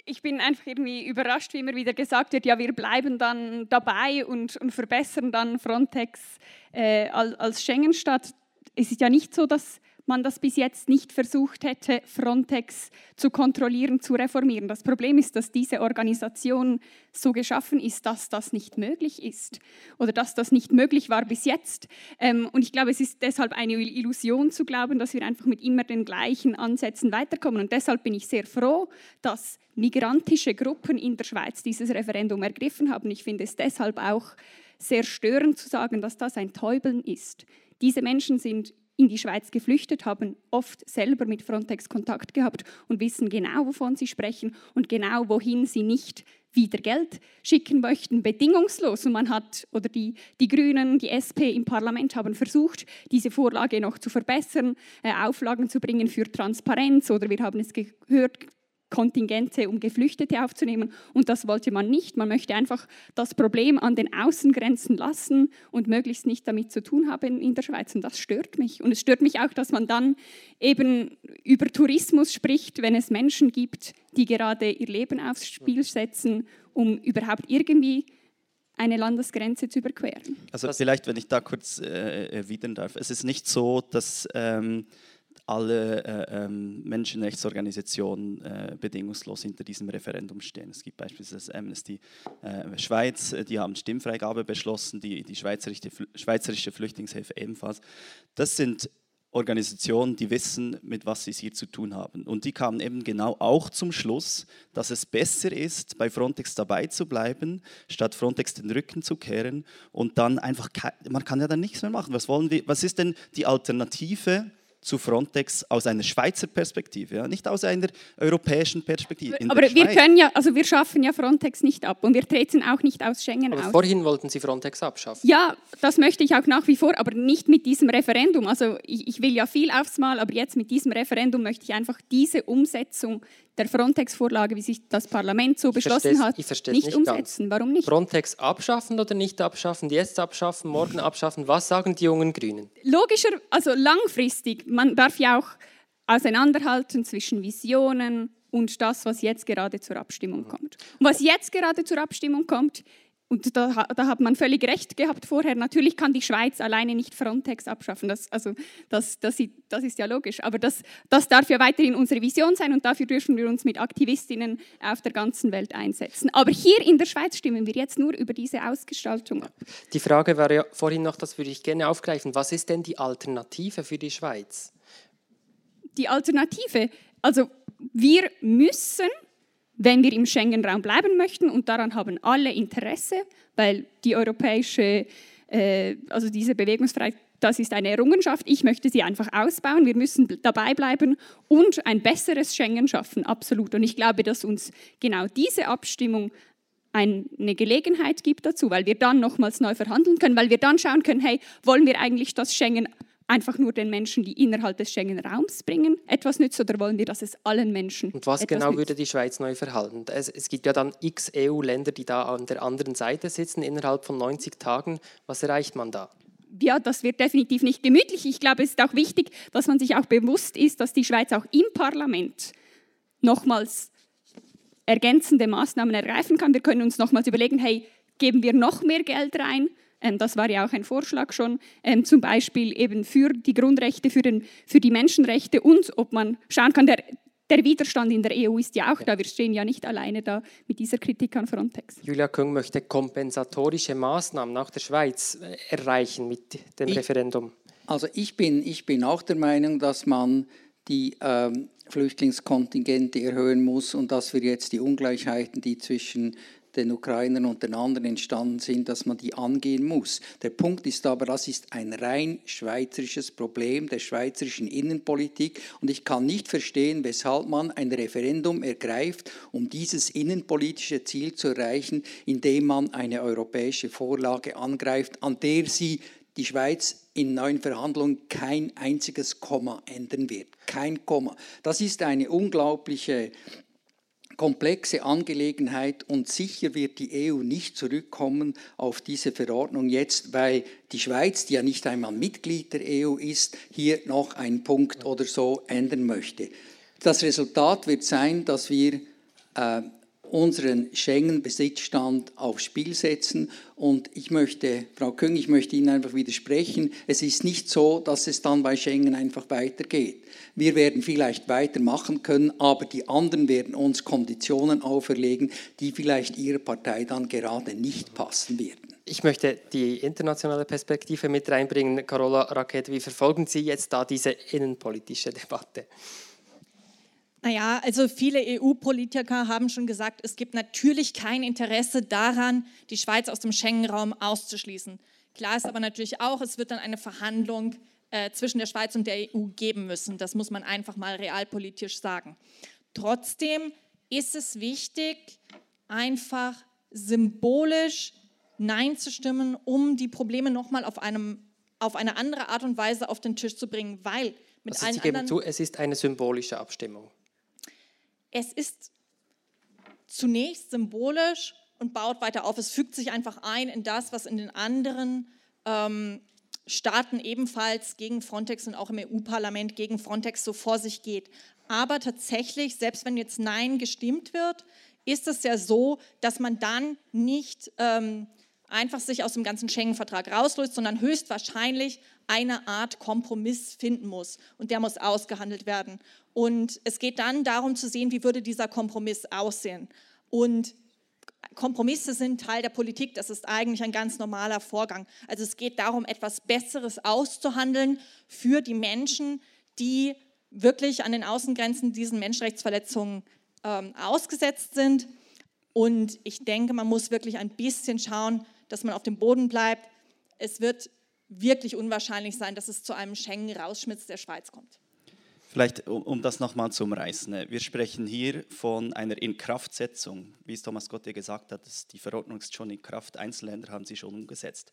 ich bin einfach irgendwie überrascht, wie immer wieder gesagt wird, ja, wir bleiben dann dabei und, und verbessern dann Frontex äh, als, als Schengen-Stadt. Es ist ja nicht so, dass man das bis jetzt nicht versucht hätte, Frontex zu kontrollieren, zu reformieren. Das Problem ist, dass diese Organisation so geschaffen ist, dass das nicht möglich ist oder dass das nicht möglich war bis jetzt. Ähm, und ich glaube, es ist deshalb eine Illusion zu glauben, dass wir einfach mit immer den gleichen Ansätzen weiterkommen. Und deshalb bin ich sehr froh, dass migrantische Gruppen in der Schweiz dieses Referendum ergriffen haben. Ich finde es deshalb auch sehr störend zu sagen, dass das ein Täubeln ist. Diese Menschen sind in die Schweiz geflüchtet, haben oft selber mit Frontex Kontakt gehabt und wissen genau, wovon sie sprechen und genau, wohin sie nicht wieder Geld schicken möchten, bedingungslos. Und man hat, oder die, die Grünen, die SP im Parlament haben versucht, diese Vorlage noch zu verbessern, äh, Auflagen zu bringen für Transparenz. Oder wir haben es gehört, Kontingente, um Geflüchtete aufzunehmen. Und das wollte man nicht. Man möchte einfach das Problem an den Außengrenzen lassen und möglichst nicht damit zu tun haben in der Schweiz. Und das stört mich. Und es stört mich auch, dass man dann eben über Tourismus spricht, wenn es Menschen gibt, die gerade ihr Leben aufs Spiel setzen, um überhaupt irgendwie eine Landesgrenze zu überqueren. Also vielleicht, wenn ich da kurz äh, erwidern darf. Es ist nicht so, dass... Ähm alle äh, ähm, Menschenrechtsorganisationen äh, bedingungslos hinter diesem Referendum stehen. Es gibt beispielsweise Amnesty äh, Schweiz, äh, die haben Stimmfreigabe beschlossen, die, die Schweizerische, Schweizerische Flüchtlingshilfe ebenfalls. Das sind Organisationen, die wissen, mit was sie es hier zu tun haben. Und die kamen eben genau auch zum Schluss, dass es besser ist, bei Frontex dabei zu bleiben, statt Frontex den Rücken zu kehren und dann einfach, man kann ja dann nichts mehr machen. Was, wollen wir, was ist denn die Alternative zu Frontex aus einer Schweizer Perspektive, ja? nicht aus einer europäischen Perspektive. In Aber wir können ja, also wir schaffen ja Frontex nicht ab und wir treten auch nicht aus Schengen aber aus. Vorhin wollten Sie Frontex abschaffen. Ja, das möchte ich auch nach wie vor, aber nicht mit diesem Referendum. Also ich, ich will ja viel aufs Mal, aber jetzt mit diesem Referendum möchte ich einfach diese Umsetzung der Frontex-Vorlage, wie sich das Parlament so beschlossen hat, nicht, nicht umsetzen. Warum nicht? Frontex abschaffen oder nicht abschaffen, jetzt abschaffen, morgen abschaffen. Was sagen die jungen Grünen? Logischer, also langfristig, man darf ja auch auseinanderhalten zwischen Visionen und das, was jetzt gerade zur Abstimmung kommt. Und was jetzt gerade zur Abstimmung kommt, und da, da, hat man völlig recht gehabt vorher. Natürlich kann die Schweiz alleine nicht Frontex abschaffen. Das, also, das, das, das ist ja logisch. Aber das, das darf ja weiterhin unsere Vision sein und dafür dürfen wir uns mit Aktivistinnen auf der ganzen Welt einsetzen. Aber hier in der Schweiz stimmen wir jetzt nur über diese Ausgestaltung ab. Die Frage war ja vorhin noch, das würde ich gerne aufgreifen. Was ist denn die Alternative für die Schweiz? Die Alternative, also wir müssen wenn wir im Schengen-Raum bleiben möchten, und daran haben alle Interesse, weil die europäische, äh, also diese Bewegungsfreiheit, das ist eine Errungenschaft. Ich möchte sie einfach ausbauen. Wir müssen dabei bleiben und ein besseres Schengen schaffen, absolut. Und ich glaube, dass uns genau diese Abstimmung eine Gelegenheit gibt dazu, weil wir dann nochmals neu verhandeln können, weil wir dann schauen können, hey, wollen wir eigentlich das Schengen einfach nur den Menschen, die innerhalb des Schengen-Raums bringen, etwas nützt oder wollen wir, dass es allen Menschen Und was genau nützt? würde die Schweiz neu verhalten? Es, es gibt ja dann x EU-Länder, die da an der anderen Seite sitzen, innerhalb von 90 Tagen. Was erreicht man da? ja, das wird definitiv nicht gemütlich. Ich glaube, es ist auch wichtig, dass man sich auch bewusst ist, dass die Schweiz auch im Parlament nochmals ergänzende Maßnahmen ergreifen kann. Wir können uns nochmals überlegen, hey, geben wir noch mehr Geld rein? Ähm, das war ja auch ein Vorschlag schon, ähm, zum Beispiel eben für die Grundrechte, für, den, für die Menschenrechte und ob man schauen kann, der, der Widerstand in der EU ist ja auch da. Wir stehen ja nicht alleine da mit dieser Kritik an Frontex. Julia Küng möchte kompensatorische Maßnahmen nach der Schweiz äh, erreichen mit dem ich, Referendum. Also ich bin, ich bin auch der Meinung, dass man die ähm, Flüchtlingskontingente erhöhen muss und dass wir jetzt die Ungleichheiten, die zwischen den Ukrainern und den anderen entstanden sind, dass man die angehen muss. Der Punkt ist aber, das ist ein rein schweizerisches Problem der schweizerischen Innenpolitik und ich kann nicht verstehen, weshalb man ein Referendum ergreift, um dieses innenpolitische Ziel zu erreichen, indem man eine europäische Vorlage angreift, an der sie die Schweiz in neuen Verhandlungen kein einziges Komma ändern wird. Kein Komma. Das ist eine unglaubliche komplexe Angelegenheit und sicher wird die EU nicht zurückkommen auf diese Verordnung jetzt, weil die Schweiz, die ja nicht einmal Mitglied der EU ist, hier noch einen Punkt oder so ändern möchte. Das Resultat wird sein, dass wir äh, unseren Schengen-Besitzstand aufs Spiel setzen. Und ich möchte, Frau Küng, ich möchte Ihnen einfach widersprechen. Es ist nicht so, dass es dann bei Schengen einfach weitergeht. Wir werden vielleicht weitermachen können, aber die anderen werden uns Konditionen auferlegen, die vielleicht Ihrer Partei dann gerade nicht passen werden. Ich möchte die internationale Perspektive mit reinbringen. Carola Racket, wie verfolgen Sie jetzt da diese innenpolitische Debatte? Naja, also viele EU-Politiker haben schon gesagt, es gibt natürlich kein Interesse daran, die Schweiz aus dem Schengen-Raum auszuschließen. Klar ist aber natürlich auch, es wird dann eine Verhandlung äh, zwischen der Schweiz und der EU geben müssen. Das muss man einfach mal realpolitisch sagen. Trotzdem ist es wichtig, einfach symbolisch Nein zu stimmen, um die Probleme nochmal auf, auf eine andere Art und Weise auf den Tisch zu bringen, weil mit also allen Sie geben zu, es ist eine symbolische Abstimmung. Es ist zunächst symbolisch und baut weiter auf. Es fügt sich einfach ein in das, was in den anderen ähm, Staaten ebenfalls gegen Frontex und auch im EU-Parlament gegen Frontex so vor sich geht. Aber tatsächlich, selbst wenn jetzt Nein gestimmt wird, ist es ja so, dass man dann nicht ähm, einfach sich aus dem ganzen Schengen-Vertrag rauslöst, sondern höchstwahrscheinlich eine Art Kompromiss finden muss. Und der muss ausgehandelt werden. Und es geht dann darum zu sehen, wie würde dieser Kompromiss aussehen. Und Kompromisse sind Teil der Politik, das ist eigentlich ein ganz normaler Vorgang. Also es geht darum, etwas Besseres auszuhandeln für die Menschen, die wirklich an den Außengrenzen diesen Menschenrechtsverletzungen ähm, ausgesetzt sind. Und ich denke, man muss wirklich ein bisschen schauen, dass man auf dem Boden bleibt. Es wird wirklich unwahrscheinlich sein, dass es zu einem Schengen-Rausschmitz der Schweiz kommt. Vielleicht, um, das nochmal zu umreißen. Wir sprechen hier von einer Inkraftsetzung. Wie es Thomas Gotte gesagt hat, die Verordnung ist schon in Kraft. Einzelländer haben sie schon umgesetzt.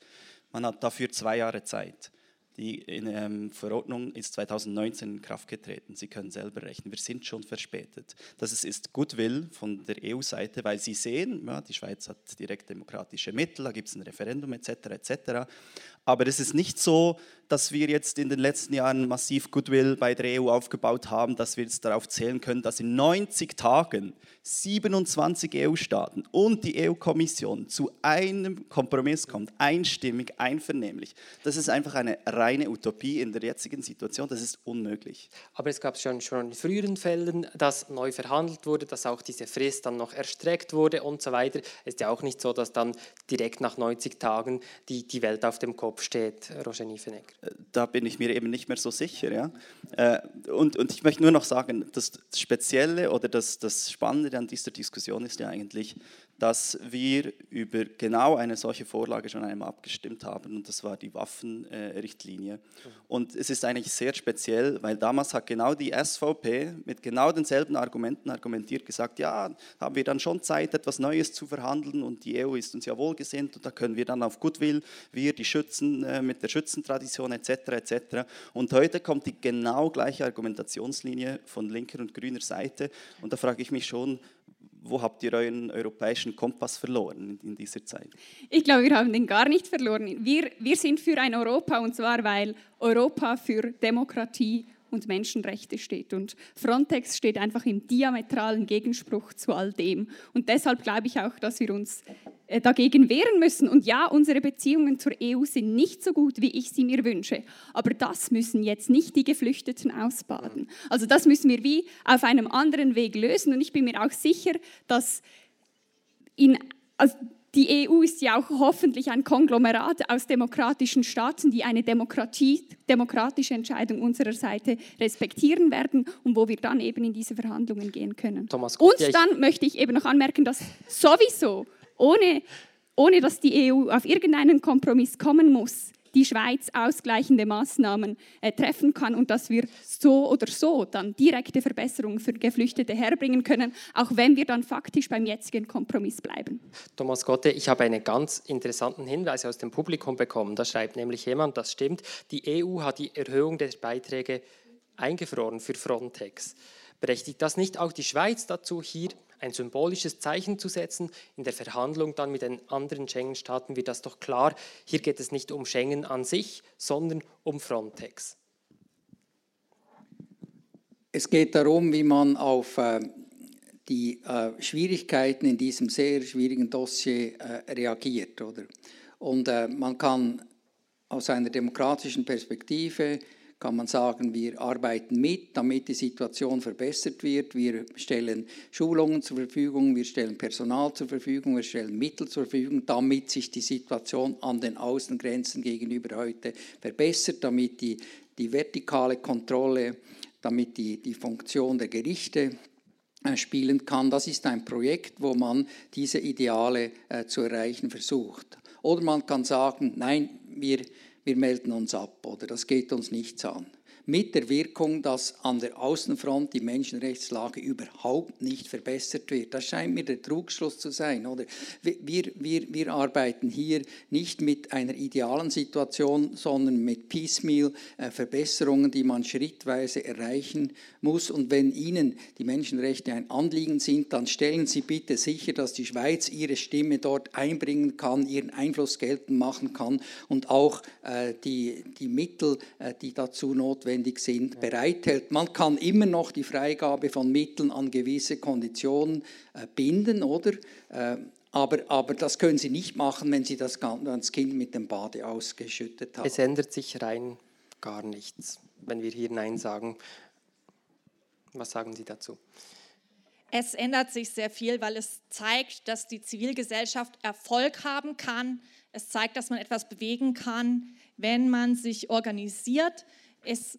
Man hat dafür zwei Jahre Zeit. Die in, ähm, Verordnung ist 2019 in Kraft getreten. Sie können selber rechnen. Wir sind schon verspätet. Das ist, ist Goodwill von der EU-Seite, weil sie sehen, ja, die Schweiz hat direkt demokratische Mittel, da gibt es ein Referendum etc. etc. Aber es ist nicht so, dass wir jetzt in den letzten Jahren massiv Goodwill bei der EU aufgebaut haben, dass wir jetzt darauf zählen können, dass in 90 Tagen 27 EU-Staaten und die EU-Kommission zu einem Kompromiss kommt, einstimmig, einvernehmlich. Das ist einfach eine reine Utopie in der jetzigen Situation, das ist unmöglich. Aber es gab schon, schon in früheren Fällen, dass neu verhandelt wurde, dass auch diese Frist dann noch erstreckt wurde und so weiter. Es ist ja auch nicht so, dass dann direkt nach 90 Tagen die, die Welt auf dem Kopf steht, Roger Niefenegger. Da bin ich mir eben nicht mehr so sicher. Ja? Äh, und, und ich möchte nur noch sagen, das Spezielle oder das, das Spannende an dieser Diskussion ist ja eigentlich, dass wir über genau eine solche Vorlage schon einmal abgestimmt haben und das war die Waffenrichtlinie. Und es ist eigentlich sehr speziell, weil damals hat genau die SVP mit genau denselben Argumenten argumentiert, gesagt, ja, haben wir dann schon Zeit, etwas Neues zu verhandeln und die EU ist uns ja wohlgesinnt und da können wir dann auf Goodwill, wir die Schützen äh, mit der Schützentradition etc. etc. Und heute kommt die genau gleiche Argumentationslinie von linker und grüner Seite und da frage ich mich schon, wo habt ihr euren europäischen Kompass verloren in, dieser Zeit? Ich glaube, wir haben den gar nicht verloren. Wir, wir sind für ein Europa und zwar, weil Europa für Demokratie und Menschenrechte steht. Und Frontex steht einfach im diametralen Gegenspruch zu all dem. Und deshalb glaube ich auch, dass wir uns äh, dagegen wehren müssen. Und ja, unsere Beziehungen zur EU sind nicht so gut, wie ich sie mir wünsche. Aber das müssen jetzt nicht die Geflüchteten ausbaden. Also das müssen wir wie auf einem anderen Weg lösen. Und ich bin mir auch sicher, dass in, also die EU ist ja auch hoffentlich ein Konglomerat aus demokratischen Staaten, die eine demokratische Entscheidung unserer Seite respektieren werden und wo wir dann eben in diese Verhandlungen gehen können. Thomas, und dann möchte ich eben noch anmerken, dass sowieso, ohne, ohne dass die EU auf irgendeinen Kompromiss kommen muss, die Schweiz ausgleichende Maßnahmen äh, treffen kann und dass wir so oder so dann direkte Verbesserungen für Geflüchtete herbringen können, auch wenn wir dann faktisch beim jetzigen Kompromiss bleiben. Thomas Gotte, ich habe einen ganz interessanten Hinweis aus dem Publikum bekommen. Da schreibt nämlich jemand, das stimmt, die EU hat die Erhöhung der Beiträge eingefroren für Frontex. Berechtigt das nicht auch die Schweiz dazu, hier ein symbolisches Zeichen zu setzen. In der Verhandlung dann mit den anderen Schengen-Staaten wird das doch klar. Hier geht es nicht um Schengen an sich, sondern um Frontex. Es geht darum, wie man auf äh, die äh, Schwierigkeiten in diesem sehr schwierigen Dossier äh, reagiert. Oder? Und man kann aus einer demokratischen Perspektive kann man sagen, wir arbeiten mit, damit die Situation verbessert wird. Wir stellen Schulungen zur Verfügung, wir stellen Personal zur Verfügung, wir stellen Mittel zur Verfügung, damit sich die Situation an den Außengrenzen gegenüber heute verbessert, damit die, die vertikale Kontrolle, damit die, die Funktion der Gerichte äh, spielen kann. Das ist ein Projekt, wo man diese Ideale äh, zu erreichen versucht. Oder man kann sagen, nein, wir wir melden uns ab oder das geht uns nichts an. Mit der Wirkung, dass an der Außenfront die Menschenrechtslage überhaupt nicht verbessert wird. Das scheint mir der Trugschluss zu sein. Oder? Wir, wir, wir arbeiten hier nicht mit einer idealen Situation, sondern mit Piecemeal äh, Verbesserungen, die man schrittweise erreichen muss. Und wenn Ihnen die Menschenrechte ein Anliegen sind, dann stellen Sie bitte sicher, dass die Schweiz ihre Stimme dort einbringen kann, ihren Einfluss geltend machen kann und auch äh, die, die Mittel, äh, die dazu notwendig sind, bereithält. Man kann immer noch die Freigabe von Mitteln an gewisse Konditionen äh, binden, oder? Äh, aber, aber das können Sie nicht machen, wenn Sie das, das Kind mit dem Bade ausgeschüttet haben. Es ändert sich rein gar nichts, wenn wir hier Nein sagen. Was sagen Sie dazu? Es ändert sich sehr viel, weil es zeigt, dass die Zivilgesellschaft Erfolg haben kann. Es zeigt, dass man etwas bewegen kann, wenn man sich organisiert. Es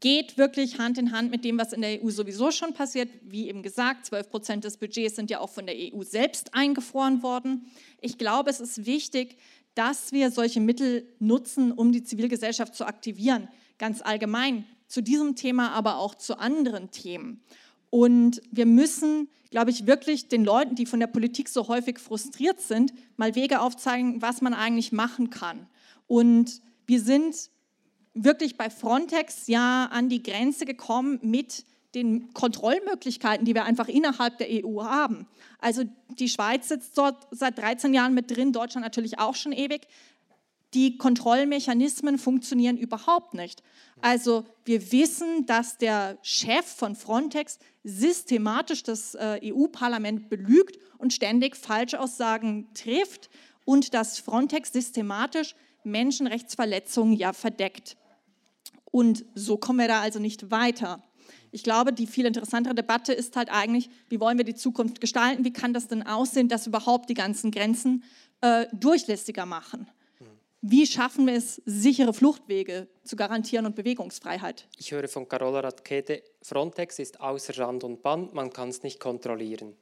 geht wirklich Hand in Hand mit dem, was in der EU sowieso schon passiert. Wie eben gesagt, 12 Prozent des Budgets sind ja auch von der EU selbst eingefroren worden. Ich glaube, es ist wichtig, dass wir solche Mittel nutzen, um die Zivilgesellschaft zu aktivieren. Ganz allgemein zu diesem Thema, aber auch zu anderen Themen. Und wir müssen, glaube ich, wirklich den Leuten, die von der Politik so häufig frustriert sind, mal Wege aufzeigen, was man eigentlich machen kann. Und wir sind wirklich bei Frontex ja an die Grenze gekommen mit den Kontrollmöglichkeiten, die wir einfach innerhalb der EU haben. Also die Schweiz sitzt dort seit 13 Jahren mit drin, Deutschland natürlich auch schon ewig die Kontrollmechanismen funktionieren überhaupt nicht. Also wir wissen, dass der Chef von Frontex systematisch das äh, EU-Parlament belügt und ständig Falschaussagen trifft und dass Frontex systematisch Menschenrechtsverletzungen ja verdeckt. Und so kommen wir da also nicht weiter. Ich glaube, die viel interessantere Debatte ist halt eigentlich, wie wollen wir die Zukunft gestalten? Wie kann das denn aussehen, dass überhaupt die ganzen Grenzen äh, durchlässiger machen? Wie schaffen wir es, sichere Fluchtwege zu garantieren und Bewegungsfreiheit? Ich höre von Carola Radkete, Frontex ist außer Rand und Band, man kann es nicht kontrollieren.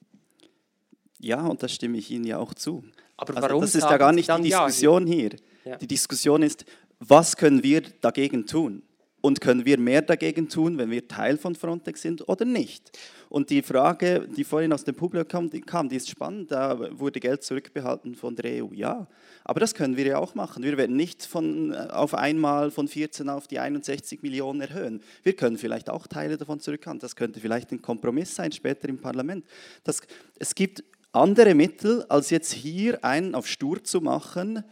Ja, und da stimme ich Ihnen ja auch zu. Aber also warum das ist ja gar nicht die Diskussion ja hier. Ja. Die Diskussion ist, was können wir dagegen tun? Und können wir mehr dagegen tun, wenn wir Teil von Frontex sind oder nicht? Und die Frage, die vorhin aus dem Publikum kam, die, ist spannend. Da wurde Geld zurückbehalten von der EU. Ja, aber das können wir ja auch machen. Wir werden nicht von, äh, auf einmal von 14 auf die 61 Millionen erhöhen. Wir können vielleicht auch Teile davon zurückhalten. Das könnte vielleicht ein Kompromiss sein später im Parlament. Das, es gibt andere Mittel, als jetzt hier einen auf stur zu machen.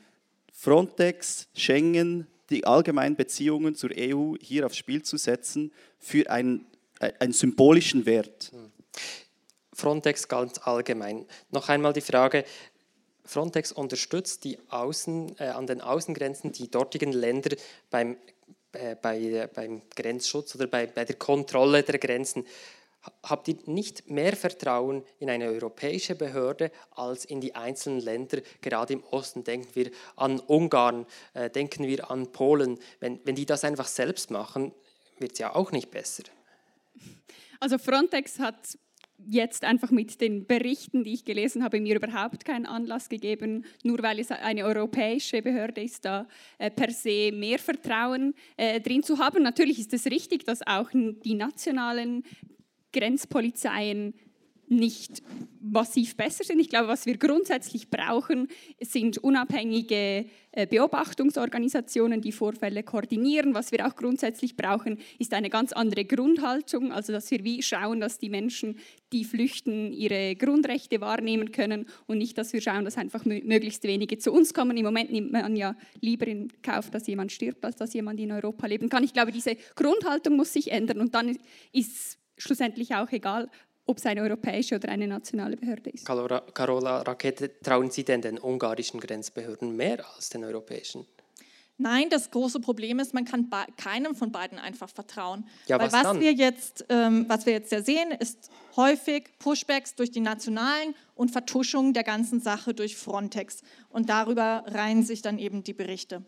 Frontex, Schengen, die allgemeinen Beziehungen zur EU hier aufs Spiel zu setzen für einen, äh, einen symbolischen Wert. Frontex ganz allgemein. Noch einmal die Frage, Frontex unterstützt die Außen, äh, an den Außengrenzen die dortigen Länder beim, äh, bei, beim Grenzschutz oder bei, bei der Kontrolle der Grenzen habt ihr nicht mehr Vertrauen in eine europäische Behörde als in die einzelnen Länder? Gerade im Osten denken wir an Ungarn, äh, denken wir an Polen. Wenn, wenn die das einfach selbst machen, wird es ja auch nicht besser. Also Frontex hat jetzt einfach mit den Berichten, die ich gelesen habe, mir überhaupt keinen Anlass gegeben, nur weil es eine europäische Behörde ist, da äh, per se mehr Vertrauen äh, drin zu haben. Natürlich ist es richtig, dass auch die nationalen Grenzpolizeien nicht massiv besser sind. Ich glaube, was wir grundsätzlich brauchen, sind unabhängige äh, Beobachtungsorganisationen, die Vorfälle koordinieren. Was wir auch grundsätzlich brauchen, ist eine ganz andere Grundhaltung, also dass wir wie schauen, dass die Menschen, die flüchten, ihre Grundrechte wahrnehmen können und nicht, dass wir schauen, dass einfach möglichst wenige zu uns kommen. Im Moment nimmt man ja lieber in Kauf, dass jemand stirbt, als dass jemand in Europa leben kann. Ich glaube, diese Grundhaltung muss sich ändern und dann ist schlussendlich auch egal, ob es eine europäische oder eine nationale Behörde ist. Carola Rakete, trauen Sie denn den ungarischen Grenzbehörden mehr als den europäischen? Nein, das große Problem ist, man kann keinem von beiden einfach vertrauen. Ja, Weil was, was wir jetzt, ähm, was wir jetzt ja sehen, ist häufig Pushbacks durch die Nationalen und Vertuschung der ganzen Sache durch Frontex. Und darüber reihen sich dann eben die Berichte.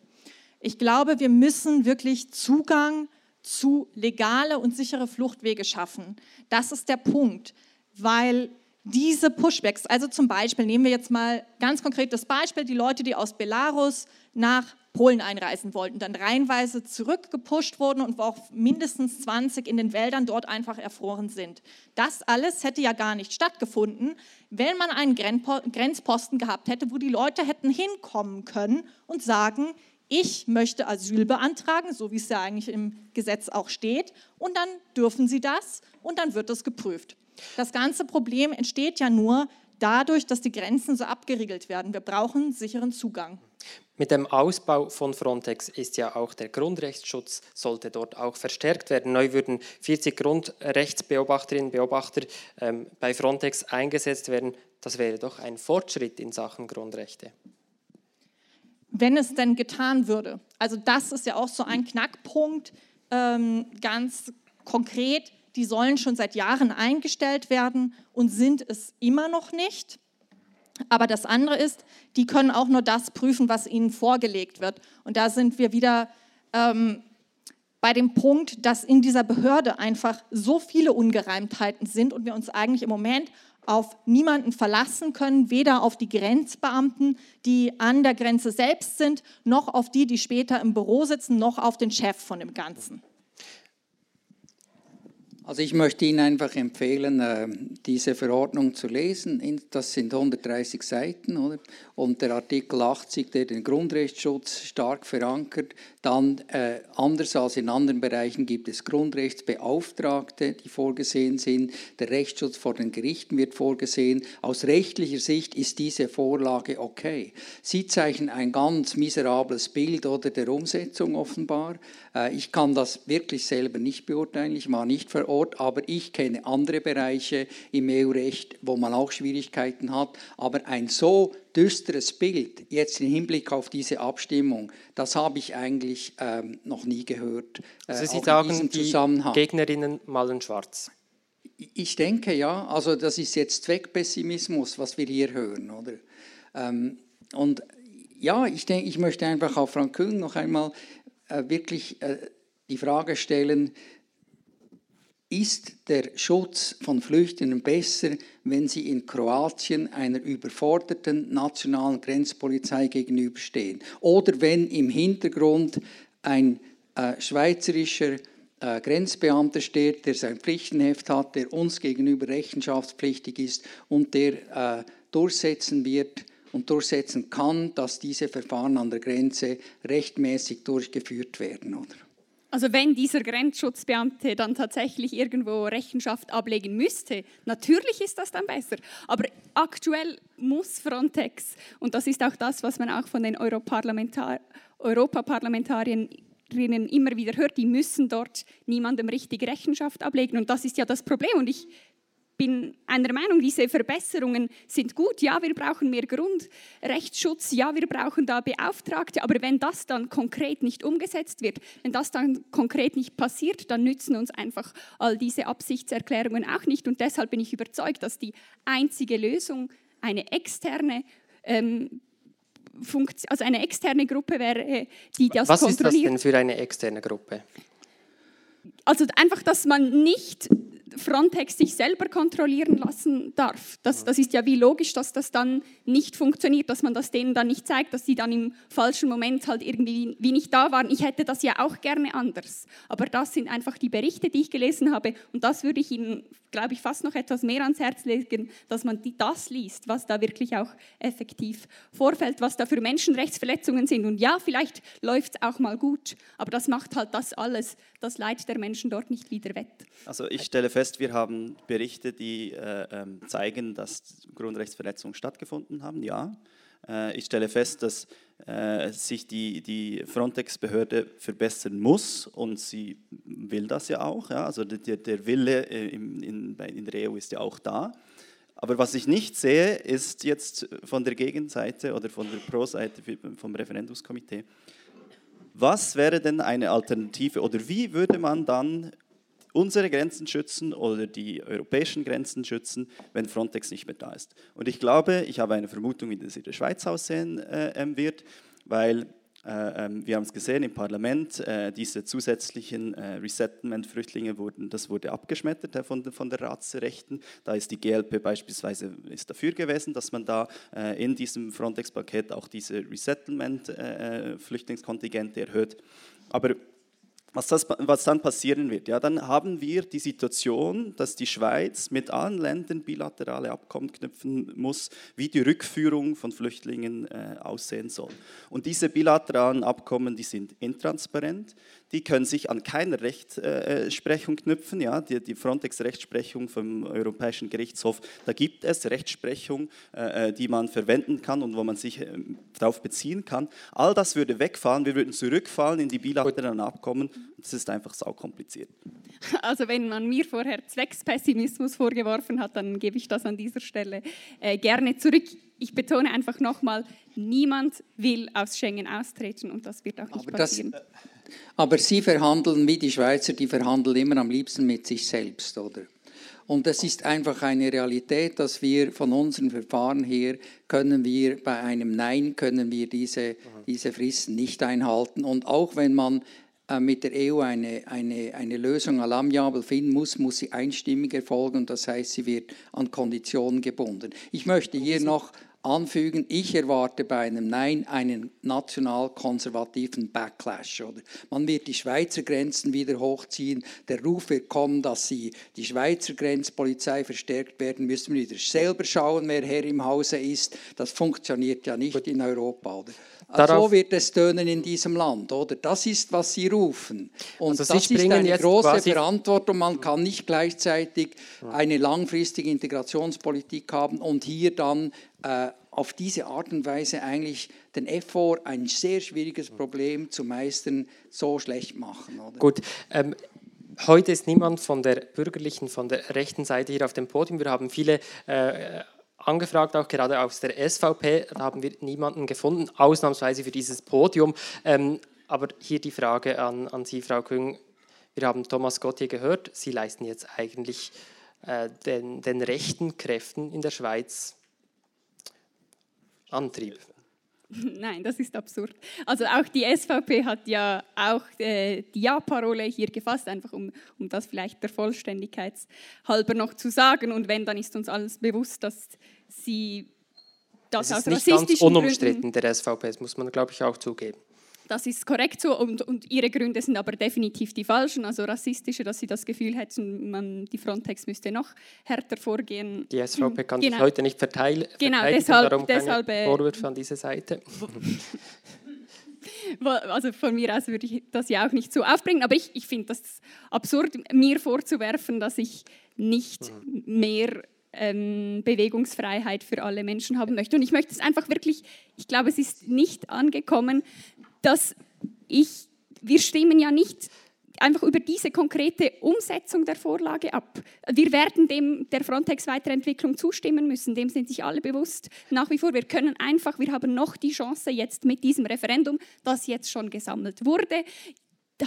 Ich glaube, wir müssen wirklich Zugang zu legale und sichere Fluchtwege schaffen. Das ist der Punkt, weil diese Pushbacks, also zum Beispiel, nehmen wir jetzt mal ganz konkret das Beispiel, die Leute, die aus Belarus nach Polen einreisen wollten, dann reihenweise zurückgepusht wurden und wo auch mindestens 20 in den Wäldern dort einfach erfroren sind. Das alles hätte ja gar nicht stattgefunden, wenn man einen Grenzposten gehabt hätte, wo die Leute hätten hinkommen können und sagen, ich möchte Asyl beantragen, so wie es ja eigentlich im Gesetz auch steht, und dann dürfen sie das und dann wird das geprüft. Das ganze Problem entsteht ja nur dadurch, dass die Grenzen so abgeriegelt werden. Wir brauchen sicheren Zugang. Mit dem Ausbau von Frontex ist ja auch der Grundrechtsschutz, sollte dort auch verstärkt werden. Neu würden 40 Grundrechtsbeobachterinnen und Beobachter ähm, bei Frontex eingesetzt werden. Das wäre doch ein Fortschritt in Sachen Grundrechte. Wenn es denn getan würde. Also das ist ja auch so ein Knackpunkt, ähm, ganz konkret. Die sollen schon seit Jahren eingestellt werden und sind es immer noch nicht. Aber das andere ist, die können auch nur das prüfen, was ihnen vorgelegt wird. Und da sind wir wieder ähm, bei dem Punkt, dass in dieser Behörde einfach so viele Ungereimtheiten sind und wir uns eigentlich im Moment auf niemanden verlassen können, weder auf die Grenzbeamten, die an der Grenze selbst sind, noch auf die, die später im Büro sitzen, noch auf den Chef von dem Ganzen. Also ich möchte Ihnen einfach empfehlen, äh, diese Verordnung zu lesen. Das sind 130 Seiten, oder? Und der Artikel 80, der den Grundrechtsschutz stark verankert. Dann, äh, anders als in anderen Bereichen, gibt es Grundrechtsbeauftragte, die vorgesehen sind. Der Rechtsschutz vor den Gerichten wird vorgesehen. Aus rechtlicher Sicht ist diese Vorlage okay. Sie zeichnen ein ganz miserables Bild oder der Umsetzung offenbar. Äh, ich kann das wirklich selber nicht beurteilen. Ich war nicht vor Ort, aber ich kenne andere Bereiche im EU-Recht, wo man auch Schwierigkeiten hat. Aber ein so düsteres Bild jetzt im Hinblick auf diese Abstimmung, das habe ich eigentlich ähm, noch nie gehört. Äh, also Sie sagen, die Gegnerinnen malen schwarz. Ich denke ja, also das ist jetzt Zweckpessimismus, was wir hier hören, oder? Ähm, und ja, ich denke, ich möchte einfach auf Frank Kühn noch einmal wirklich äh, die Frage stellen, ist der Schutz von Flüchtlingen besser, wenn sie in Kroatien einer überforderten nationalen Grenzpolizei gegenüberstehen? Oder wenn im Hintergrund ein äh, schweizerischer äh, Grenzbeamter steht, der sein Pflichtenheft hat, der uns gegenüber rechenschaftspflichtig ist und der äh, durchsetzen wird, und durchsetzen kann, dass diese Verfahren an der Grenze rechtmäßig durchgeführt werden. Oder? Also wenn dieser Grenzschutzbeamte dann tatsächlich irgendwo Rechenschaft ablegen müsste, natürlich ist das dann besser. Aber aktuell muss Frontex, und das ist auch das, was man auch von den Europaparlamentar Europaparlamentarierinnen immer wieder hört, die müssen dort niemandem richtig Rechenschaft ablegen. Und das ist ja das Problem. Und ich bin einer Meinung, diese Verbesserungen sind gut. Ja, wir brauchen mehr Grundrechtsschutz. Ja, wir brauchen da Beauftragte. Aber wenn das dann konkret nicht umgesetzt wird, wenn das dann konkret nicht passiert, dann nützen uns einfach all diese Absichtserklärungen auch nicht. Und deshalb bin ich überzeugt, dass die einzige Lösung eine externe ähm, also eine externe Gruppe wäre, die das Was kontrolliert. Was ist das denn für eine externe Gruppe? Also einfach, dass man nicht Frontex sich selber kontrollieren lassen darf. Das, das ist ja wie logisch, dass das dann nicht funktioniert, dass man das denen dann nicht zeigt, dass sie dann im falschen Moment halt irgendwie wie nicht da waren. Ich hätte das ja auch gerne anders. Aber das sind einfach die Berichte, die ich gelesen habe. Und das würde ich Ihnen, glaube ich, fast noch etwas mehr ans Herz legen, dass man das liest, was da wirklich auch effektiv vorfällt, was da für Menschenrechtsverletzungen sind. Und ja, vielleicht läuft es auch mal gut, aber das macht halt das alles, das Leid der Menschen dort nicht wieder wett. Also ich stelle fest, wir haben Berichte, die äh, ähm, zeigen, dass Grundrechtsverletzungen stattgefunden haben, ja. Äh, ich stelle fest, dass äh, sich die, die Frontex-Behörde verbessern muss und sie will das ja auch. Ja? Also der, der Wille äh, in, in, in der EU ist ja auch da. Aber was ich nicht sehe, ist jetzt von der Gegenseite oder von der Pro-Seite vom Referendumskomitee, was wäre denn eine Alternative oder wie würde man dann unsere Grenzen schützen oder die europäischen Grenzen schützen, wenn Frontex nicht mehr da ist. Und ich glaube, ich habe eine Vermutung, wie das in der Schweiz aussehen äh, wird, weil Äh, ähm, wir haben es gesehen im Parlament, äh, diese zusätzlichen äh, Resettlement-Flüchtlinge wurden, das wurde abgeschmettert von, von der Ratsrechten. Da ist die GLP beispielsweise ist dafür gewesen, dass man da in diesem Frontex-Paket auch diese Resettlement-Flüchtlingskontingente erhöht. Aber was, das, was dann passieren wird. Ja, dann haben wir die Situation, dass die Schweiz mit allen Ländern bilaterale Abkommen knüpfen muss, wie die Rückführung von Flüchtlingen äh, aussehen soll. Und diese bilateralen Abkommen, die sind intransparent, die können sich an keine Rechtsprechung knüpfen. Ja? Die, die Frontex-Rechtsprechung vom Europäischen Gerichtshof, da gibt es Rechtsprechung, äh, äh die man verwenden kann und wo man sich äh, darauf beziehen kann. All das würde wegfallen, wir würden zurückfallen in die bilateralen Abkommen. Das ist einfach saukompliziert. <laughs> Also wenn man mir vorher Zweckspessimismus vorgeworfen hat, dann gebe ich das an dieser Stelle äh, gerne zurück. Ich betone einfach nochmal, niemand will aus Schengen austreten und das wird auch nicht Aber passieren. Das, aber Sie verhandeln wie die Schweizer, die verhandeln immer am liebsten mit sich selbst, oder? Und es ist einfach eine Realität, dass wir von unseren Verfahren her können wir bei einem Nein können wir diese, diese Fristen nicht einhalten. Und auch wenn man äh, mit der EU eine, eine, eine Lösung allamiabel finden muss, muss sie einstimmig erfolgen. Das heißt, sie wird an Konditionen gebunden. Ich möchte hier noch anfügen, ich erwarte bei einem Nein einen national-konservativen Backlash. Oder? Man wird die Schweizer Grenzen wieder hochziehen, der Ruf wird kommen, dass sie die Schweizer Grenzpolizei verstärkt werden, müssen wir wieder selber schauen, wer Herr im Hause ist. Das funktioniert ja nicht in Europa. Oder? so wird es tönen in diesem Land, oder? Das ist, was Sie rufen. Und also das ist eine große Verantwortung. Man kann nicht gleichzeitig eine langfristige Integrationspolitik haben und hier dann äh, auf diese Art und Weise eigentlich den Effort, ein sehr schwieriges Problem zu meistern, so schlecht machen. Oder? Gut. Ähm, heute ist niemand von der bürgerlichen, von der rechten Seite hier auf dem Podium. Wir haben viele äh, angefragt, auch gerade aus der SVP. Da haben wir niemanden gefunden, ausnahmsweise für dieses Podium. Ähm, aber hier die Frage an, an Sie, Frau Küng. Wir haben Thomas Gott hier gehört. Sie leisten jetzt eigentlich äh, den, den rechten Kräften in der Schweiz Antrieb. <laughs> Nein, das ist absurd. Also auch die SVP hat ja auch äh, die Ja-Parole hier gefasst, einfach um, um das vielleicht der Vollständigkeit halber noch zu sagen. Und wenn, dann ist uns alles bewusst, dass sie das es ist aus nicht ganz unumstritten Gründen, der SVP, das muss man, glaube ich, auch zugeben. Das ist korrekt so und, und ihre Gründe sind aber definitiv die falschen, also rassistische, dass sie das Gefühl hätten, man, die Frontex müsste noch härter vorgehen. Die SVP kann genau. sich heute nicht verteilen, genau, deshalb, darum deshalb, keine äh, Vorwürfe an diese Seite. <laughs> also von mir aus würde ich das ja auch nicht so aufbringen, aber ich, ich finde das absurd, mir vorzuwerfen, dass ich nicht mhm. mehr ähm, Bewegungsfreiheit für alle Menschen haben möchte. Und ich möchte es einfach wirklich, ich glaube, es ist nicht angekommen, dass ich, wir stimmen ja nicht einfach über diese konkrete Umsetzung der Vorlage ab. Wir werden dem der Frontex-Weiterentwicklung zustimmen müssen, dem sind sich alle bewusst. Nach wie vor, wir können einfach, wir haben noch die Chance jetzt mit diesem Referendum, das jetzt schon gesammelt wurde,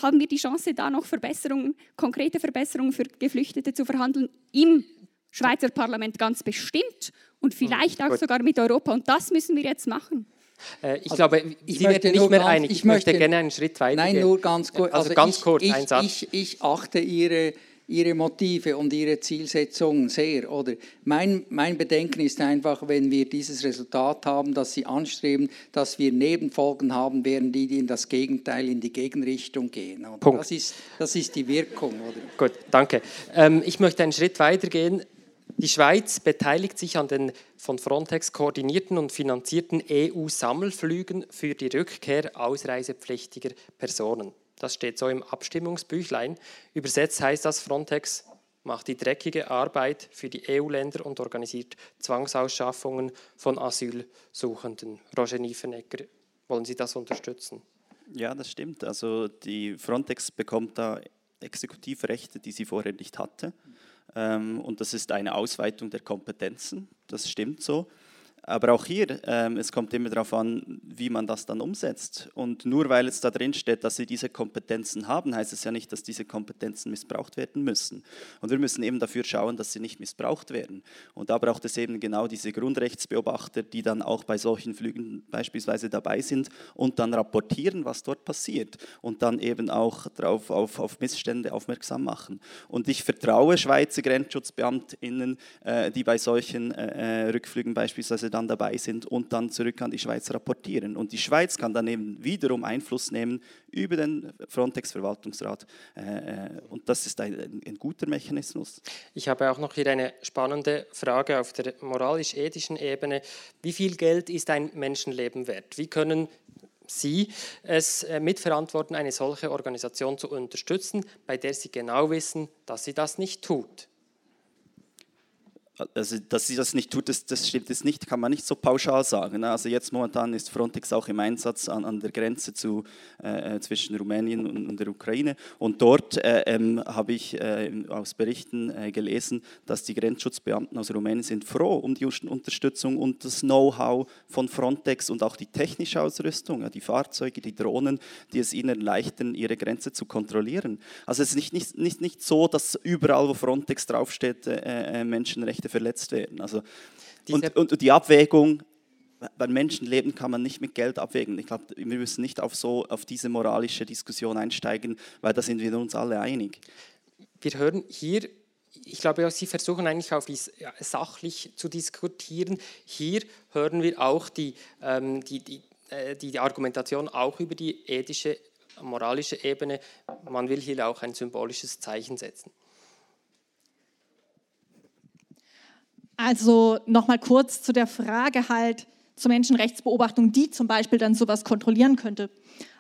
haben wir die Chance, da noch Verbesserungen, konkrete Verbesserungen für Geflüchtete zu verhandeln im Schweizer Parlament ganz bestimmt und vielleicht auch sogar mit Europa. Und das müssen wir jetzt machen. Äh, ich also, glaube, Sie werden nicht mehr ganz, einig. Ich, ich möchte, möchte, gerne einen Schritt weiter Nein, nur ganz kurz. Also, also ganz ich, kurz, ich, ein Satz. Ich, ich achte Ihre, Ihre Motive und Ihre Zielsetzungen sehr. Oder mein, mein Bedenken ist einfach, wenn wir dieses Resultat haben, dass Sie anstreben, dass wir Nebenfolgen haben werden, die in das Gegenteil, in die Gegenrichtung gehen. Punkt. Das, ist, das ist die Wirkung. Oder? Gut, danke. Ähm, ich möchte einen Schritt weiter gehen. Die Schweiz beteiligt sich an den von Frontex koordinierten und finanzierten EU-Sammelflügen für die Rückkehr ausreisepflichtiger Personen. Das steht so im Abstimmungsbüchlein. Übersetzt heißt das, Frontex macht die dreckige Arbeit für die EU-Länder und organisiert Zwangsausschaffungen von Asylsuchenden. Roger Niefenegger, wollen Sie das unterstützen? Ja, das stimmt. Also die Frontex bekommt da Exekutivrechte, die sie vorher nicht hatte. Ähm, und das ist eine Ausweitung der Kompetenzen, das stimmt so. Aber auch hier, ähm, es kommt immer darauf an, wie man das dann umsetzt. Und nur weil es da drin steht, dass sie diese Kompetenzen haben, heißt es ja nicht, dass diese Kompetenzen missbraucht werden müssen. Und wir müssen eben dafür schauen, dass sie nicht missbraucht werden. Und da braucht es eben genau diese Grundrechtsbeobachter, die dann auch bei solchen Flügen beispielsweise dabei sind und dann rapportieren, was dort passiert und dann eben auch darauf auf, auf Missstände aufmerksam machen. Und ich vertraue Schweizer GrenzschutzbeamtInnen, äh, die bei solchen äh, äh Rückflügen beispielsweise dann dabei sind und dann zurück an die Schweiz rapportieren. Und die Schweiz kann dann eben wiederum Einfluss nehmen über den Frontex-Verwaltungsrat. Äh, äh, und das ist ein, ein, guter Mechanismus. Ich habe auch noch hier eine spannende Frage auf der moralisch-ethischen Ebene. Wie viel Geld ist ein Menschenleben wert? Wie können Sie es äh, mitverantworten, eine solche Organisation zu unterstützen, bei der Sie genau wissen, dass sie das nicht tut? Also dass sie das nicht tut, das, das stimmt jetzt nicht, kann man nicht so pauschal sagen. Ne? Also jetzt momentan ist Frontex auch im Einsatz an, an der Grenze zu, äh, äh, zwischen Rumänien und, und, der Ukraine. Und dort äh, ähm, habe ich äh, aus Berichten äh, gelesen, dass die Grenzschutzbeamten aus Rumänien sind froh um die Unterstützung und das Know-how von Frontex und auch die technische Ausrüstung, ja, die Fahrzeuge, die Drohnen, die es ihnen erleichtern, ihre Grenze zu kontrollieren. Also es ist nicht, nicht, nicht, nicht so, dass überall, wo Frontex draufsteht, äh, Menschenrechte Rechte verletzt werden. Also, und, und die Abwägung, bei Menschenleben kann man nicht mit Geld abwägen. Ich glaube, wir müssen nicht auf, so, auf diese moralische Diskussion einsteigen, weil da sind wir uns alle einig. Wir hören hier, ich glaube, Sie versuchen eigentlich auch sachlich zu diskutieren. Hier hören wir auch die, ähm, die, die, äh, die Argumentation auch über die ethische, moralische Ebene. Man will hier auch ein symbolisches Zeichen setzen. Also nochmal kurz zu der Frage halt zur Menschenrechtsbeobachtung, die zum Beispiel dann sowas kontrollieren könnte.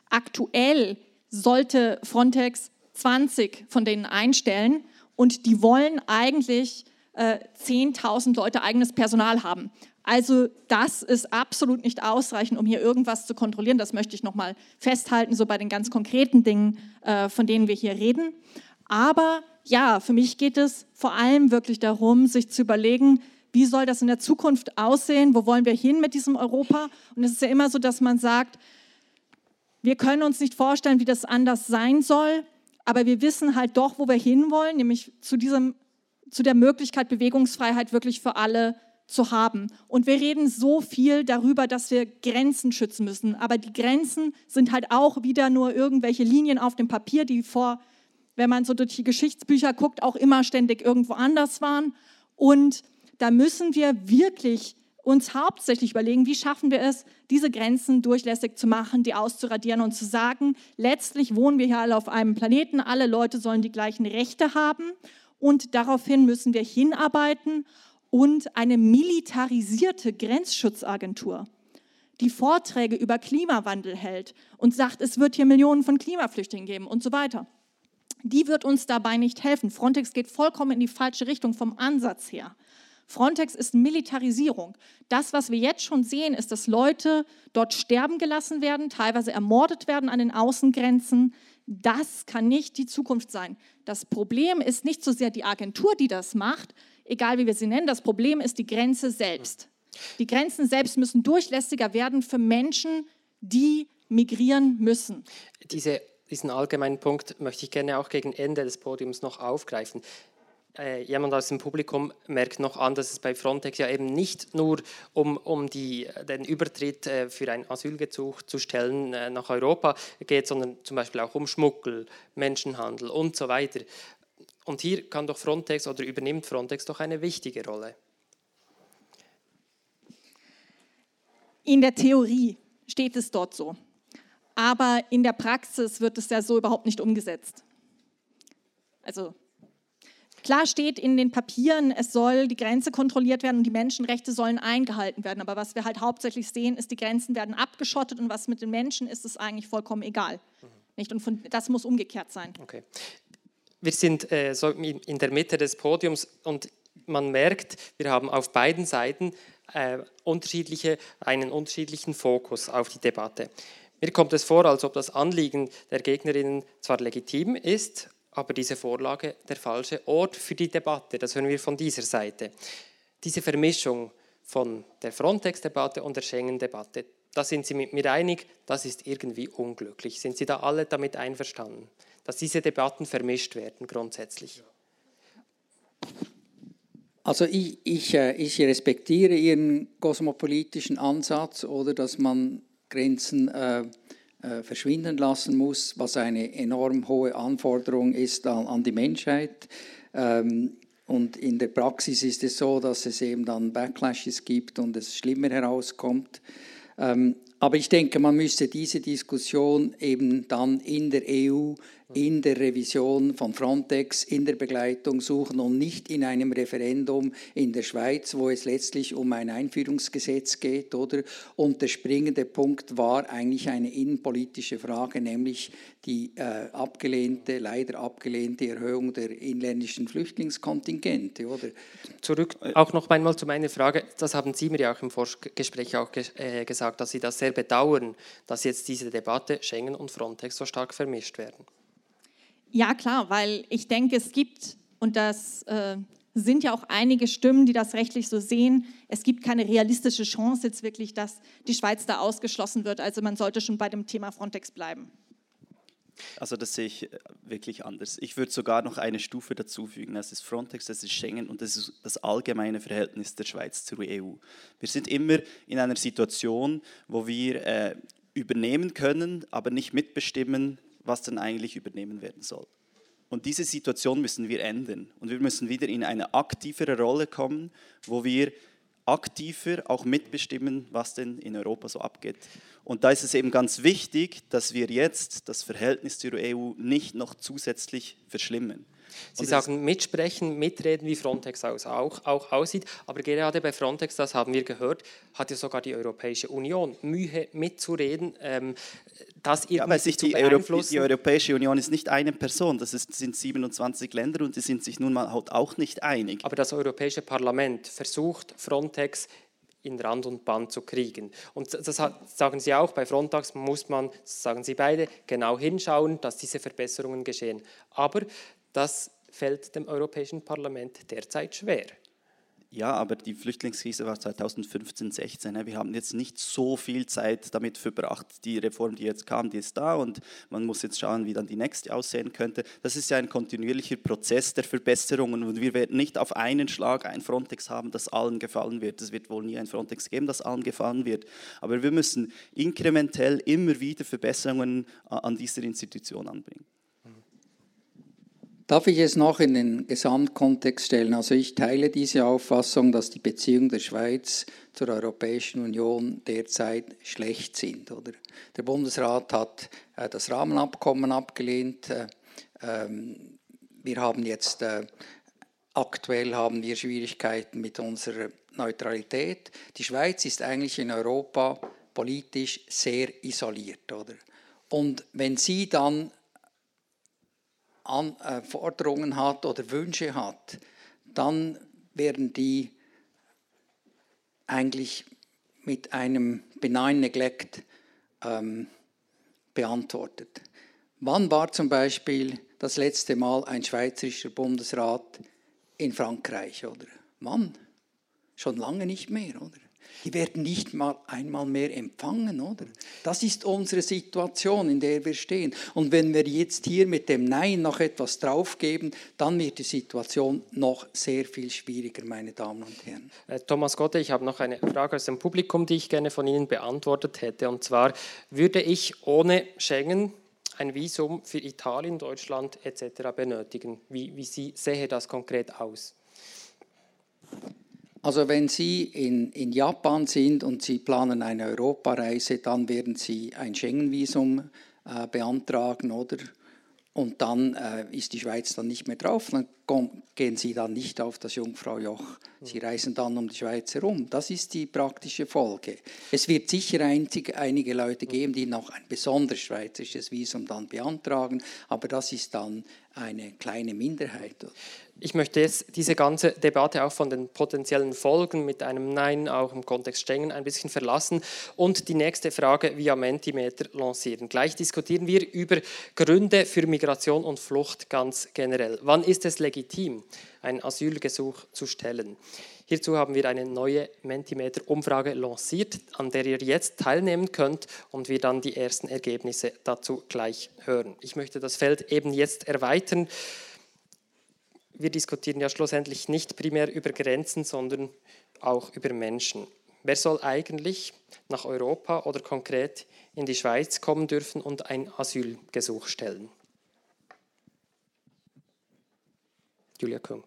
Aktuell sollte Frontex 20 von denen einstellen und die wollen eigentlich äh, 10.000 Leute eigenes Personal haben. Also das ist absolut nicht ausreichend, um hier irgendwas zu kontrollieren. Das möchte ich nochmal festhalten, so bei den ganz konkreten Dingen, äh, von denen wir hier reden. Aber ja, für mich geht es vor allem wirklich darum, sich zu überlegen, wie soll das in der Zukunft aussehen, wo wollen wir hin mit diesem Europa. Und es ist ja immer so, dass man sagt, wir können uns nicht vorstellen, wie das anders sein soll, aber wir wissen halt doch, wo wir hinwollen, nämlich zu, diesem, zu der Möglichkeit, Bewegungsfreiheit wirklich für alle zu haben. Und wir reden so viel darüber, dass wir Grenzen schützen müssen, aber die Grenzen sind halt auch wieder nur irgendwelche Linien auf dem Papier, die vor wenn man so durch die Geschichtsbücher guckt, auch immer ständig irgendwo anders waren. Und da müssen wir wirklich uns hauptsächlich überlegen, wie schaffen wir es, diese Grenzen durchlässig zu machen, die auszuradieren und zu sagen, letztlich wohnen wir hier alle auf einem Planeten, alle Leute sollen die gleichen Rechte haben und daraufhin müssen wir hinarbeiten und eine militarisierte Grenzschutzagentur, die Vorträge über Klimawandel hält und sagt, es wird hier Millionen von Klimaflüchtlingen geben und so weiter die wird uns dabei nicht helfen. Frontex geht vollkommen in die falsche Richtung vom Ansatz her. Frontex ist Militarisierung. Das, was wir jetzt schon sehen, ist, dass Leute dort sterben gelassen werden, teilweise ermordet werden an den Außengrenzen. Das kann nicht die Zukunft sein. Das Problem ist nicht so sehr die Agentur, die das macht, egal wie wir sie nennen. Das Problem ist die Grenze selbst. Die Grenzen selbst müssen durchlässiger werden für Menschen, die migrieren müssen. Diese diesen allgemeinen Punkt möchte ich gerne auch gegen Ende des Podiums noch aufgreifen. Äh, jemand aus dem Publikum merkt noch an, dass es bei Frontex ja eben nicht nur um, um die, den Übertritt äh, für einen Asylgesuch zu stellen äh, nach Europa geht, sondern zum Beispiel auch um Schmuggel, Menschenhandel und so weiter. Und hier kann doch Frontex oder übernimmt Frontex doch eine wichtige Rolle. In der Theorie steht es dort so aber in der Praxis wird es ja so überhaupt nicht umgesetzt. Also klar steht in den Papieren, es soll die Grenze kontrolliert werden und die Menschenrechte sollen eingehalten werden, aber was wir halt hauptsächlich sehen, ist, die Grenzen werden abgeschottet und was mit den Menschen ist, ist eigentlich vollkommen egal. Mhm. Nicht? Und von, das muss umgekehrt sein. Okay. Wir sind äh, so in der Mitte des Podiums und man merkt, wir haben auf beiden Seiten äh, unterschiedliche, einen unterschiedlichen Fokus auf die Debatte. Mir kommt es vor, als ob das Anliegen der Gegnerinnen zwar legitim ist, aber diese Vorlage der falsche Ort für die Debatte. Das hören wir von dieser Seite. Diese Vermischung von der Frontex-Debatte und der Schengen-Debatte. Da sind Sie mit mir einig, das ist irgendwie unglücklich. Sind Sie da alle damit einverstanden, dass diese Debatten vermischt werden grundsätzlich? Also ich, ich, äh, ich respektiere Ihren kosmopolitischen Ansatz oder dass man Grenzen äh, äh, verschwinden lassen muss, was eine enorm hohe Anforderung ist an, an die Menschheit. Ähm, und in der Praxis ist es so, dass es eben dann Backlashes gibt und es schlimmer herauskommt. Ähm, aber ich denke, man müsste diese Diskussion eben dann in der EU in der Revision von Frontex, in der Begleitung suchen und nicht in einem Referendum in der Schweiz, wo es letztlich um ein Einführungsgesetz geht, oder? Und der springende Punkt war eigentlich eine innenpolitische Frage, nämlich die äh, abgelehnte, leider abgelehnte Erhöhung der inländischen Flüchtlingskontingente, oder? Zurück auch noch einmal zu meiner Frage, das haben Sie mir ja auch im Vorgespräch auch äh, gesagt, dass Sie das sehr bedauern, dass jetzt diese Debatte Schengen und Frontex so stark vermischt werden. Ja, klar, weil ich denke, es gibt, und das äh, sind ja auch einige Stimmen, die das rechtlich so sehen, es gibt keine realistische Chance jetzt wirklich, dass die Schweiz da ausgeschlossen wird. Also man sollte schon bei dem Thema Frontex bleiben. Also das sehe ich äh, wirklich anders. Ich würde sogar noch eine Stufe dazufügen. Das ist Frontex, das ist Schengen und das ist das allgemeine Verhältnis der Schweiz zur EU. Wir sind immer in einer Situation, wo wir äh, übernehmen können, aber nicht mitbestimmen, was dann eigentlich übernehmen werden soll. Und diese Situation müssen wir ändern. Und wir müssen wieder in eine aktivere Rolle kommen, wo wir aktiver auch mitbestimmen, was denn in Europa so abgeht. Und da ist es eben ganz wichtig, dass wir jetzt das Verhältnis zur EU nicht noch zusätzlich verschlimmern. Sie sagen mitsprechen, mitreden, wie Frontex auch, auch aussieht. Aber gerade bei Frontex, das haben wir gehört, hat ja sogar die Europäische Union Mühe mitzureden, ähm, das irgendwie ja, aber sich die, Europä die Europäische Union ist nicht eine Person, das ist, sind 27 Länder und die sind sich nun mal halt auch nicht einig. Aber das Europäische Parlament versucht Frontex in Rand und Band zu kriegen. Und das sagen Sie auch, bei Frontex muss man, sagen Sie beide, genau hinschauen, dass diese Verbesserungen geschehen. Aber das fällt dem Europäischen Parlament derzeit schwer. Ja, aber die Flüchtlingskrise war 2015, 16. Ne? Wir haben jetzt nicht so viel Zeit damit verbracht. Die Reform, die jetzt kam, die ist da und man muss jetzt schauen, wie dann die nächste aussehen könnte. Das ist ja ein kontinuierlicher Prozess der Verbesserungen und wir werden nicht auf einen Schlag ein Frontex haben, das allen gefallen wird. Es wird wohl nie ein Frontex geben, das allen gefallen wird. Aber wir müssen inkrementell immer wieder Verbesserungen an dieser Institution anbringen. Darf ich es noch in den Gesamtkontext stellen? Also ich teile diese Auffassung, dass die Beziehungen der Schweiz zur Europäischen Union derzeit schlecht sind. Oder? Der Bundesrat hat äh, das Rahmenabkommen abgelehnt. Äh, ähm, wir haben jetzt äh, aktuell haben wir Schwierigkeiten mit unserer Neutralität. Die Schweiz ist eigentlich in Europa politisch sehr isoliert, oder? Und wenn Sie dann Äh, hat oder Wünsche hat, dann werden die eigentlich mit einem benign Neglect ähm, beantwortet. Wann war zum Beispiel das letzte Mal ein schweizerischer Bundesrat in Frankreich? Oder wann? Schon lange nicht mehr, oder? Die werden nicht mal einmal mehr empfangen, oder? Das ist unsere Situation, in der wir stehen. Und wenn wir jetzt hier mit dem Nein noch etwas draufgeben, dann wird die Situation noch sehr viel schwieriger, meine Damen und Herren. Äh, Thomas Gotte, ich habe noch eine Frage aus dem Publikum, die ich gerne von Ihnen beantwortet hätte. Und zwar, würde ich ohne Schengen ein Visum für Italien, Deutschland etc. benötigen? Wie, wie Sie, sehe das konkret aus? Also wenn Sie in, in Japan sind und Sie planen eine Europareise, dann werden Sie ein Schengen-Visum äh, beantragen, oder? Und dann äh, ist die Schweiz dann nicht mehr drauf, dann gehen Sie dann nicht auf das Jungfraujoch. Sie reisen dann um die Schweiz herum. Das ist die praktische Folge. Es wird sicher einzig, einige Leute geben, die noch ein besonders schweizerisches Visum dann beantragen, aber das ist dann eine kleine Minderheit. Ich möchte jetzt diese ganze Debatte auch von den potenziellen Folgen mit einem Nein auch im Kontext Schengen ein bisschen verlassen und die nächste Frage via Mentimeter lancieren. Gleich diskutieren wir über Gründe für Migration und Flucht ganz generell. Wann ist es legitim, ein Asylgesuch zu stellen? Hierzu haben wir eine neue Mentimeter-Umfrage lanciert, an der ihr jetzt teilnehmen könnt und wir dann die ersten Ergebnisse dazu gleich hören. Ich möchte das Feld eben jetzt erweitern. Wir diskutieren ja schlussendlich nicht primär über Grenzen, sondern auch über Menschen. Wer soll eigentlich nach Europa oder konkret in die Schweiz kommen dürfen und ein Asylgesuch stellen? Julia Küng.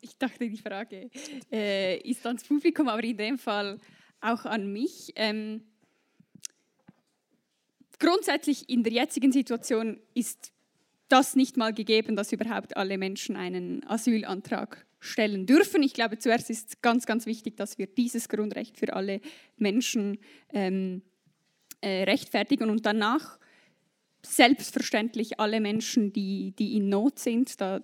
Ich dachte, die Frage äh, ist ans Publikum, aber in dem Fall auch an mich. Ähm, grundsätzlich in der jetzigen Situation ist das nicht mal gegeben, dass überhaupt alle Menschen einen Asylantrag stellen dürfen. Ich glaube, zuerst ist ganz, ganz wichtig, dass wir dieses Grundrecht für alle Menschen ähm, äh, rechtfertigen und danach selbstverständlich alle Menschen, die, die in Not sind, da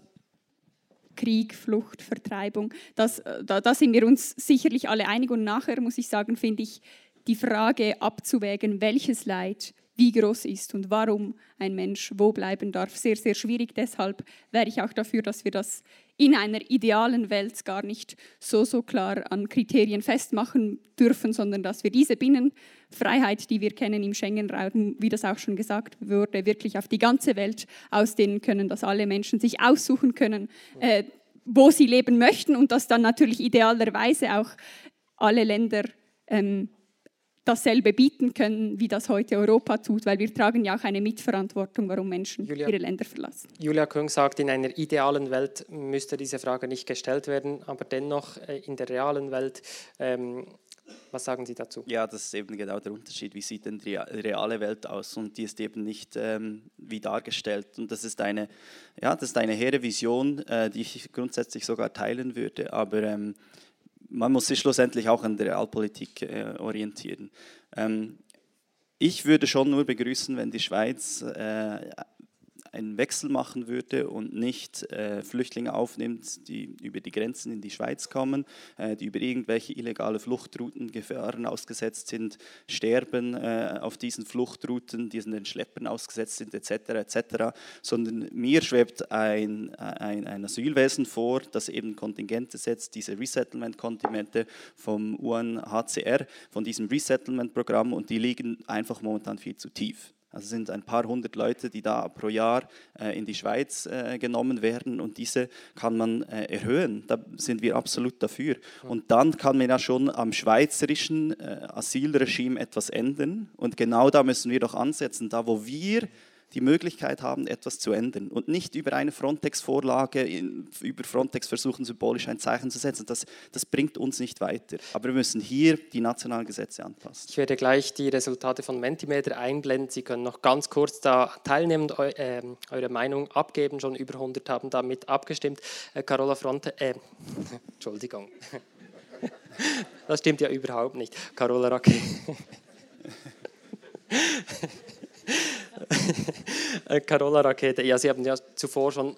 Krieg, Flucht, Vertreibung, das, äh, da, da sind wir uns sicherlich alle einig und nachher muss ich sagen, finde ich die Frage abzuwägen, welches Leid wie groß ist und warum ein Mensch wo bleiben darf, sehr, sehr schwierig. Deshalb wäre ich auch dafür, dass wir das in einer idealen Welt gar nicht so, so klar an Kriterien festmachen dürfen, sondern dass wir diese Binnenfreiheit, die wir kennen im Schengen-Raum, wie das auch schon gesagt wurde, wirklich auf die ganze Welt ausdehnen können, dass alle Menschen sich aussuchen können, äh, wo sie leben möchten und dass dann natürlich idealerweise auch alle Länder ähm, dasselbe bieten können, wie das heute Europa tut, weil wir tragen ja auch eine Mitverantwortung, warum Menschen Julia, ihre Länder verlassen. Julia Küng sagt, in einer idealen Welt müsste diese Frage nicht gestellt werden, aber dennoch äh, in der realen Welt, ähm, was sagen Sie dazu? Ja, das ist eben genau der Unterschied. Wie sieht denn die reale Welt aus? Und die ist eben nicht ähm, wie dargestellt. Und das ist eine, ja, das ist eine hehre Vision, äh, die ich grundsätzlich sogar teilen würde. Aber ähm, man muss sich schlussendlich auch an der Realpolitik äh, orientieren. Ähm, ich würde schon nur begrüßen, wenn die Schweiz äh, einen Wechsel machen würde und nicht äh, Flüchtlinge aufnimmt, die über die Grenzen in die Schweiz kommen, äh, die über irgendwelche illegale Fluchtrouten Gefahren ausgesetzt sind, sterben äh, auf diesen Fluchtrouten, die den Schleppern ausgesetzt sind, etc., etc., sondern mir schwebt ein, ein, ein Asylwesen vor, das eben Kontingente setzt, diese Resettlement-Kontingente vom UNHCR, von diesem Resettlement-Programm und die liegen einfach momentan viel zu tief. Also sind ein paar hundert Leute, die da pro Jahr äh, in die Schweiz äh, genommen werden und diese kann man äh, erhöhen. Da sind wir absolut dafür. Und dann kann man ja schon am schweizerischen Asylregime etwas ändern. Und genau da müssen wir doch ansetzen, da wo wir die Möglichkeit haben, etwas zu ändern und nicht über eine Frontex-Vorlage, über Frontex versuchen, symbolisch ein Zeichen zu setzen. Das, das bringt uns nicht weiter. Aber wir müssen hier die nationalen Gesetze anpassen. Ich werde gleich die Resultate von Mentimeter einblenden. Sie können noch ganz kurz da teilnehmen eu, äh, eure Meinung abgeben. Schon über 100 haben damit abgestimmt. Äh, Carola Fronte, äh, <laughs> Entschuldigung. <laughs> Das stimmt ja überhaupt nicht. Carola Racke. <laughs> Äh, Carola Rakete, ja, Sie haben ja zuvor schon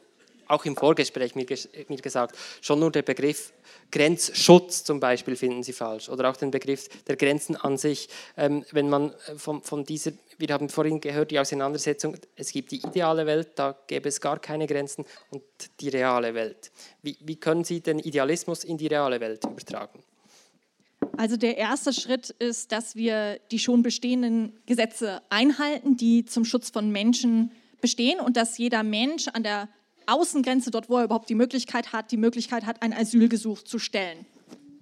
auch im Vorgespräch mir, mir, gesagt, schon nur der Begriff Grenzschutz zum Beispiel finden Sie falsch oder auch den Begriff der Grenzen an sich. Ähm, wenn man äh, von, von dieser, wir haben vorhin gehört, die Auseinandersetzung, es gibt die ideale Welt, da gäbe es gar keine Grenzen und die reale Welt. Wie, wie können Sie den Idealismus in die reale Welt übertragen? Also der erste Schritt ist, dass wir die schon bestehenden Gesetze einhalten, die zum Schutz von Menschen bestehen und dass jeder Mensch an der Außengrenze, dort wo er überhaupt die Möglichkeit hat, die Möglichkeit hat, ein Asylgesuch zu stellen.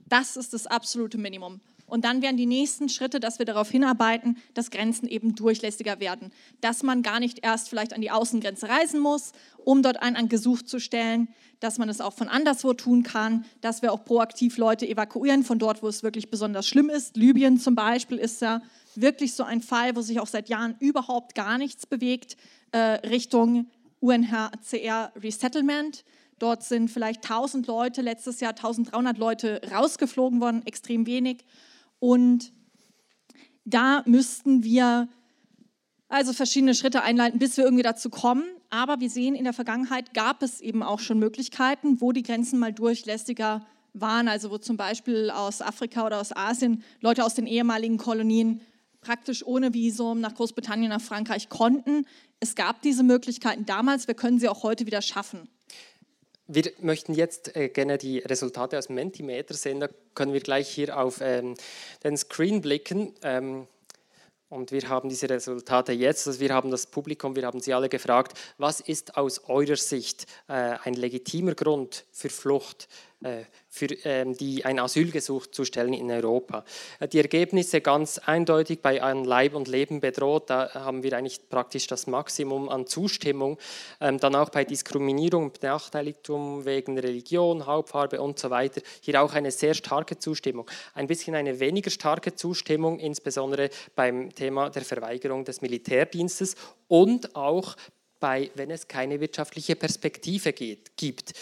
Das ist das absolute Minimum. Und dann wären die nächsten Schritte, dass wir darauf hinarbeiten, dass Grenzen eben durchlässiger werden. Dass man gar nicht erst vielleicht an die Außengrenze reisen muss, um dort ein, ein Gesuch zu stellen, dass man es auch von anderswo tun kann, dass wir auch proaktiv Leute evakuieren von dort, wo es wirklich besonders schlimm ist. Libyen zum Beispiel ist ja wirklich so ein Fall, wo sich auch seit Jahren überhaupt gar nichts bewegt, äh, Richtung UNHCR Resettlement. Dort sind vielleicht 1000 Leute, letztes Jahr 1300 Leute rausgeflogen worden, extrem wenig. Und da müssten wir also verschiedene Schritte einleiten, bis wir irgendwie dazu kommen. Aber wir sehen, in der Vergangenheit gab es eben auch schon Möglichkeiten, wo die Grenzen mal durchlässiger waren. Also wo zum Beispiel aus Afrika oder aus Asien Leute aus den ehemaligen Kolonien praktisch ohne Visum nach Großbritannien, nach Frankreich konnten. Es gab diese Möglichkeiten damals, wir können sie auch heute wieder schaffen. Wir möchten jetzt äh, gerne die Resultate aus Mentimeter sehen. Da können wir gleich hier auf ähm, den Screen blicken. Ähm, und wir haben diese Resultate jetzt. Also wir haben das Publikum, wir haben Sie alle gefragt, was ist aus eurer Sicht äh, ein legitimer Grund für Flucht? Äh, für ähm, die ein Asylgesuch zu stellen in Europa. Äh, die Ergebnisse ganz eindeutig bei einem Leib und Leben bedroht, da haben wir eigentlich praktisch das Maximum an Zustimmung. Ähm, dann auch bei Diskriminierung, Benachteiligtum wegen Religion, Hautfarbe und so weiter. Hier auch eine sehr starke Zustimmung. Ein bisschen eine weniger starke Zustimmung, insbesondere beim Thema der Verweigerung des Militärdienstes und auch bei, wenn es keine wirtschaftliche Perspektive gibt.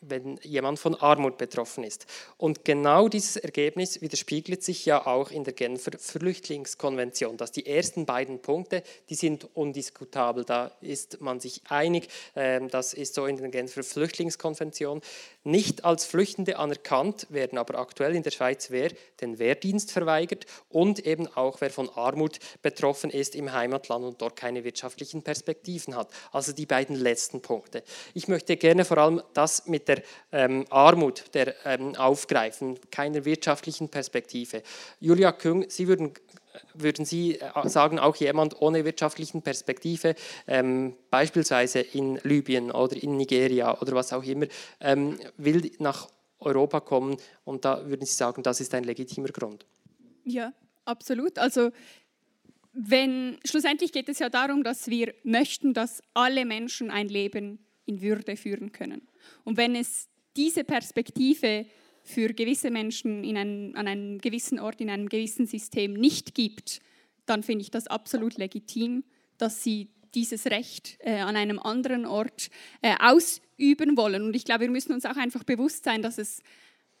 Wenn jemand von Armut betroffen ist. Und genau dieses Ergebnis widerspiegelt sich ja auch in der Genfer Flüchtlingskonvention, dass die ersten beiden Punkte, die sind undiskutabel, da ist man sich einig, ähm, das ist so in der Genfer Flüchtlingskonvention, nicht als Flüchtende anerkannt werden aber aktuell in der Schweiz, wer den Wehrdienst verweigert und eben auch wer von Armut betroffen ist im Heimatland und dort keine wirtschaftlichen Perspektiven hat. Also die beiden letzten Punkte. Ich möchte gerne vor allem das mit der ähm, Armut der, ähm, aufgreifen, keiner wirtschaftlichen Perspektive. Julia Küng, Sie würden würden Sie äh, sagen, auch jemand ohne wirtschaftlichen Perspektive, ähm, beispielsweise in Libyen oder in Nigeria oder was auch immer, ähm, will nach Europa kommen und da würden Sie sagen, das ist ein legitimer Grund? Ja, absolut. Also wenn schlussendlich geht es ja darum, dass wir möchten, dass alle Menschen ein Leben in Würde führen können. Und wenn es diese Perspektive für gewisse Menschen in einem, an einem gewissen Ort, in einem gewissen System nicht gibt, dann finde ich das absolut legitim, dass sie dieses Recht äh, an einem anderen Ort äh, ausüben wollen. Und ich glaube, wir müssen uns auch einfach bewusst sein, dass es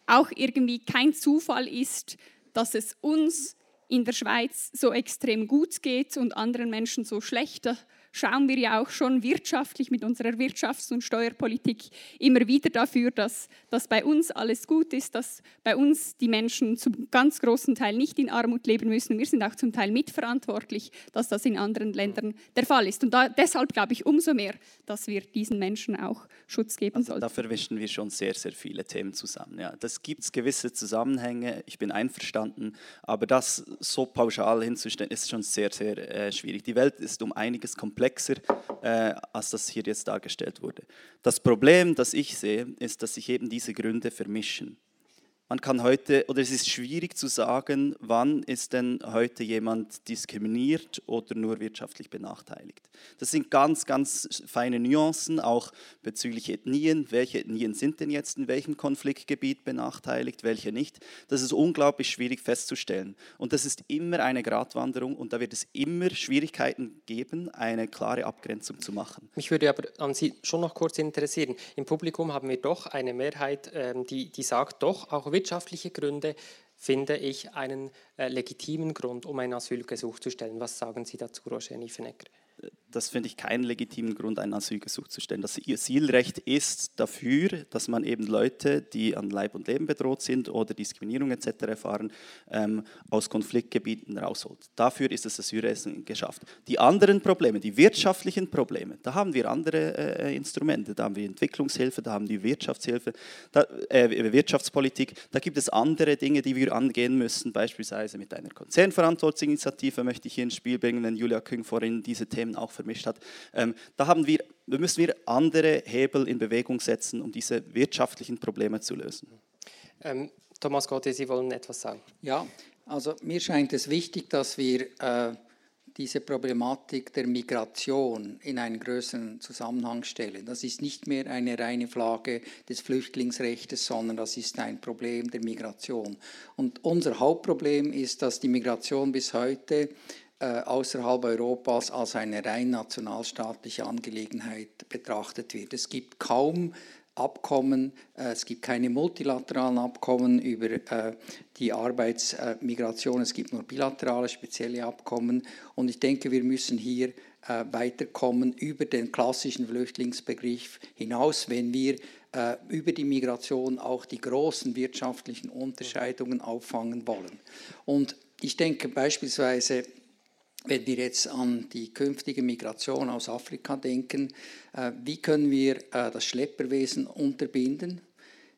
auch irgendwie kein Zufall ist, dass es uns in der Schweiz so extrem gut geht und anderen Menschen so schlecht schauen wir ja auch schon wirtschaftlich mit unserer Wirtschafts- und Steuerpolitik immer wieder dafür, dass, dass bei uns alles gut ist, dass bei uns die Menschen zum ganz großen Teil nicht in Armut leben müssen. Wir sind auch zum Teil mitverantwortlich, dass das in anderen Ländern der Fall ist. Und da, deshalb glaube ich umso mehr, dass wir diesen Menschen auch Schutz geben also sollten. Da verwischen wir schon sehr, sehr viele Themen zusammen. Ja, das gibt es gewisse Zusammenhänge, ich bin einverstanden, aber das so pauschal hinzustellen, ist schon sehr, sehr äh, schwierig. Die Welt ist um einiges komplexer komplexer, äh, als das hier jetzt dargestellt wurde. Das Problem, das ich sehe, ist, dass sich eben diese Gründe vermischen man kann heute, oder es ist schwierig zu sagen, wann ist denn heute jemand diskriminiert oder nur wirtschaftlich benachteiligt. Das sind ganz, ganz feine Nuancen, auch bezüglich Ethnien. Welche Ethnien sind denn jetzt in welchem Konfliktgebiet benachteiligt, welche nicht? Das ist unglaublich schwierig festzustellen. Und das ist immer eine Gratwanderung und da wird es immer Schwierigkeiten geben, eine klare Abgrenzung zu machen. Mich würde aber an Sie schon noch kurz interessieren. Im Publikum haben wir doch eine Mehrheit, ähm, die, die sagt, doch, auch wirtschaftliche Gründe finde ich einen äh, legitimen Grund, um ein Asylgesuch zu stellen. Was sagen Sie dazu, Roger Niefenegger? Das finde ich keinen legitimen Grund, ein Asylgesuch zu stellen. Das Asylrecht ist dafür, dass man eben Leute, die an Leib und Leben bedroht sind oder Diskriminierung etc. erfahren, ähm, aus Konfliktgebieten rausholt. Dafür ist das Asylrecht geschafft. Die anderen Probleme, die wirtschaftlichen Probleme, da haben wir andere äh, Instrumente. Da haben wir Entwicklungshilfe, da haben wir Wirtschaftshilfe, da, äh, Wirtschaftspolitik. Da gibt es andere Dinge, die wir angehen müssen, beispielsweise mit einer Konzernverantwortungsinitiative möchte ich hier ins Spiel bringen, wenn Julia Küng vorhin diese Themen auch vermischt hat. Ähm, da haben wir, müssen wir andere Hebel in Bewegung setzen, um diese wirtschaftlichen Probleme zu lösen. Ähm, Thomas Gotte, Sie wollen etwas sagen? Ja, also mir scheint es wichtig, dass wir äh, diese Problematik der Migration in einen größeren Zusammenhang stellen. Das ist nicht mehr eine reine Frage des Flüchtlingsrechts, sondern das ist ein Problem der Migration. Und unser Hauptproblem ist, dass die Migration bis heute äh, außerhalb Europas als eine rein nationalstaatliche Angelegenheit betrachtet wird. Es gibt kaum Abkommen, äh, es gibt keine multilateralen Abkommen über äh, die Arbeitsmigration, es gibt nur bilaterale, spezielle Abkommen. Und ich denke, wir müssen hier weiterkommen über den klassischen Flüchtlingsbegriff hinaus, wenn wir über die Migration auch die großen wirtschaftlichen Unterscheidungen auffangen wollen. Und ich denke beispielsweise wenn wir jetzt an die künftige Migration aus Afrika denken, äh, wie können wir äh, das Schlepperwesen unterbinden?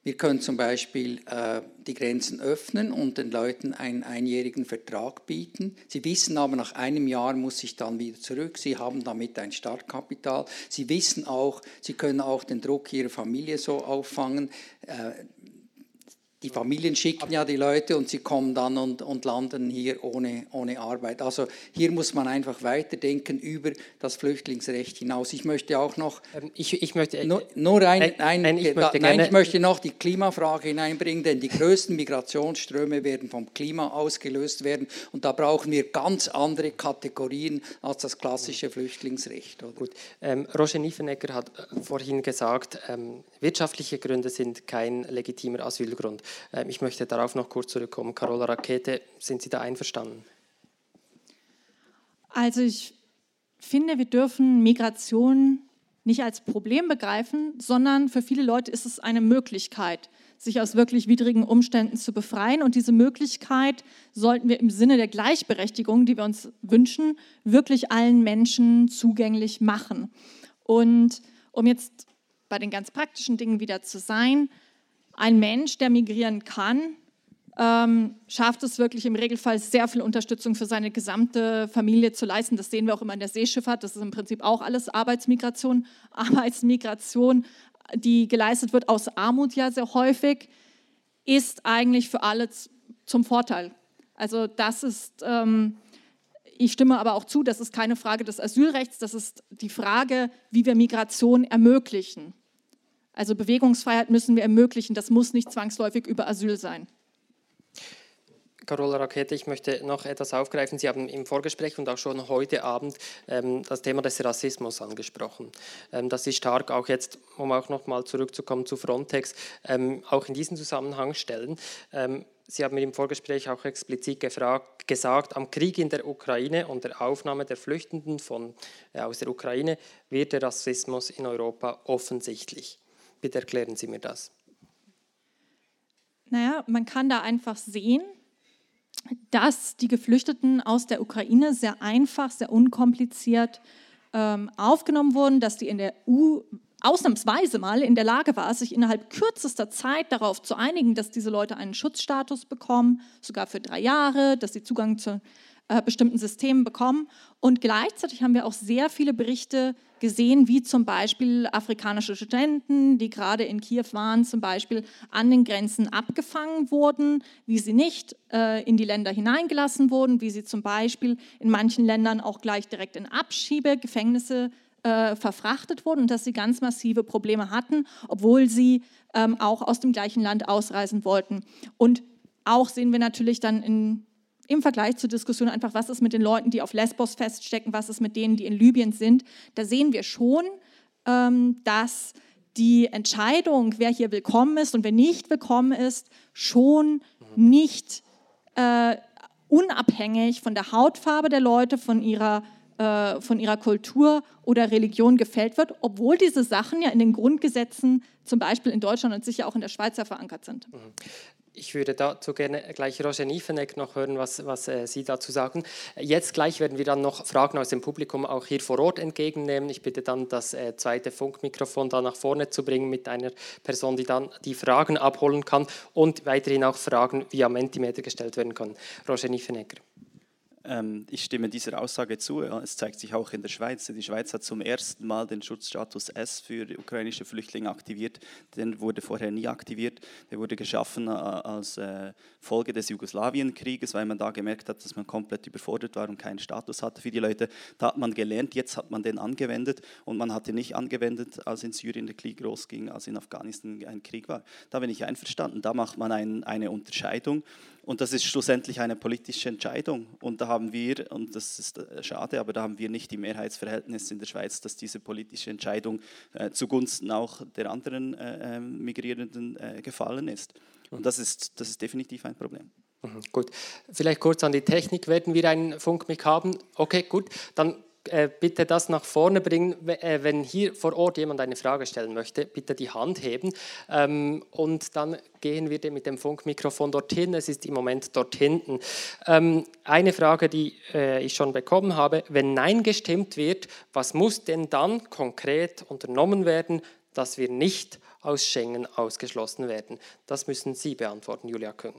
Wir können zum Beispiel äh, die Grenzen öffnen und den Leuten einen einjährigen Vertrag bieten. Sie wissen aber, nach einem Jahr muss ich dann wieder zurück. Sie haben damit ein Startkapital. Sie wissen auch, sie können auch den Druck ihrer Familie so auffangen. Äh, die Familien schicken ja die Leute und sie kommen dann und, und landen hier ohne, ohne Arbeit. Also hier muss man einfach weiterdenken über das Flüchtlingsrecht hinaus. Ich möchte auch noch, ähm, ich, ich möchte, nur, nur ein, ein, ein, nein, ich möchte, nein, ich möchte noch die Klimafrage hineinbringen, denn die größten Migrationsströme werden vom Klima ausgelöst werden und da brauchen wir ganz andere Kategorien als das klassische Flüchtlingsrecht. Oder? Gut. Ähm, Roger Niefenegger hat äh, vorhin gesagt, ähm, wirtschaftliche Gründe sind kein legitimer Asylgrund. Ähm, ich möchte darauf noch kurz zurückkommen. Carola Rakete, sind Sie da einverstanden? Also ich finde, wir dürfen Migration nicht als Problem begreifen, sondern für viele Leute ist es eine Möglichkeit, sich aus wirklich widrigen Umständen zu befreien. Und diese Möglichkeit sollten wir im Sinne der Gleichberechtigung, die wir uns wünschen, wirklich allen Menschen zugänglich machen. Und um jetzt bei den ganz praktischen Dingen wieder zu sein, ein Mensch, der migrieren kann, ähm, schafft es wirklich im Regelfall sehr viel Unterstützung für seine gesamte Familie zu leisten. Das sehen wir auch immer in der Seeschifffahrt. Das ist im Prinzip auch alles Arbeitsmigration. <laughs> Arbeitsmigration, die geleistet wird aus Armut ja sehr häufig, ist eigentlich für alle zum Vorteil. Also das ist, ähm, ich stimme aber auch zu, das ist keine Frage des Asylrechts, das ist die Frage, wie wir Migration ermöglichen. Also Bewegungsfreiheit müssen wir ermöglichen. Das muss nicht zwangsläufig über Asyl sein. Carola Rakete, ich möchte noch etwas aufgreifen. Sie haben im Vorgespräch und auch schon heute Abend ähm, das Thema des Rassismus angesprochen. Ähm, das ist stark auch jetzt, um auch noch mal zurückzukommen zu Frontex, ähm, auch in diesem Zusammenhang stellen. Ähm, Sie haben mir im Vorgespräch auch explizit gefragt, gesagt, am Krieg in der Ukraine und der Aufnahme der Flüchtenden von, äh, aus der Ukraine wird der Rassismus in Europa offensichtlich. Bitte erklären Sie mir das. Naja, man kann da einfach sehen, dass die Geflüchteten aus der Ukraine sehr einfach, sehr unkompliziert ähm, aufgenommen wurden, dass die in der EU ausnahmsweise mal in der Lage war, sich innerhalb kürzester Zeit darauf zu einigen, dass diese Leute einen Schutzstatus bekommen, sogar für drei Jahre, dass sie Zugang zu äh, bestimmten Systemen bekommen. Und gleichzeitig haben wir auch sehr viele Berichte gesehen, wie zum Beispiel afrikanische Studenten, die gerade in Kiew waren, zum Beispiel an den Grenzen abgefangen wurden, wie sie nicht äh, in die Länder hineingelassen wurden, wie sie zum Beispiel in manchen Ländern auch gleich direkt in Abschiebegefängnisse äh, verfrachtet wurden und dass sie ganz massive Probleme hatten, obwohl sie ähm, auch aus dem gleichen Land ausreisen wollten. Und auch sehen wir natürlich dann in im Vergleich zur Diskussion einfach, was ist mit den Leuten, die auf Lesbos feststecken, was ist mit denen, die in Libyen sind, da sehen wir schon, ähm, dass die Entscheidung, wer hier willkommen ist und wer nicht willkommen ist, schon nicht äh, unabhängig von der Hautfarbe der Leute, von ihrer, äh, von ihrer Kultur oder Religion gefällt wird, obwohl diese Sachen ja in den Grundgesetzen zum Beispiel in Deutschland und sicher auch in der Schweiz ja verankert sind. Ich würde dazu gerne gleich Roger Niefeneck noch hören, was, was äh, Sie dazu sagen. Jetzt gleich werden wir dann noch Fragen aus dem Publikum auch hier vor Ort entgegennehmen. Ich bitte dann, das äh, zweite Funkmikrofon da nach vorne zu bringen mit einer Person, die dann die Fragen abholen kann und weiterhin auch Fragen via Mentimeter gestellt werden können. Roger Niefenegger. Ähm, ich stimme dieser Aussage zu. Es zeigt sich auch in der Schweiz. Die Schweiz hat zum ersten Mal den Schutzstatus S für ukrainische Flüchtlinge aktiviert. Den wurde vorher nie aktiviert. Der wurde geschaffen äh, als äh, Folge des Jugoslawienkrieges, weil man da gemerkt hat, dass man komplett überfordert war und keinen Status hatte für die Leute. Da hat man gelernt, jetzt hat man den angewendet und man hat ihn nicht angewendet, als in Syrien der Krieg losging, als in Afghanistan ein Krieg war. Da bin ich einverstanden. Da macht man ein, eine Unterscheidung und das ist schlussendlich eine politische Entscheidung. Und da haben wir, und das ist äh, schade, aber da haben wir nicht die Mehrheitsverhältnisse in der Schweiz, dass diese politische Entscheidung äh, zugunsten auch der anderen äh, ähm, Migrierenden äh, gefallen ist. Und das ist, das ist definitiv ein Problem. Mhm, gut, vielleicht kurz an die Technik. Werden wir einen Funkmic haben? Okay, gut. Dann bitte das nach vorne bringen. Äh, wenn hier vor Ort jemand eine Frage stellen möchte, bitte die Hand heben. Ähm, und dann gehen wir mit dem Funkmikrofon dorthin. Es ist im Moment dort hinten. Ähm, eine Frage, die äh, ich schon bekommen habe. Wenn Nein gestimmt wird, was muss denn dann konkret unternommen werden, dass wir nicht aus Schengen ausgeschlossen werden? Das müssen Sie beantworten, Julia Küng.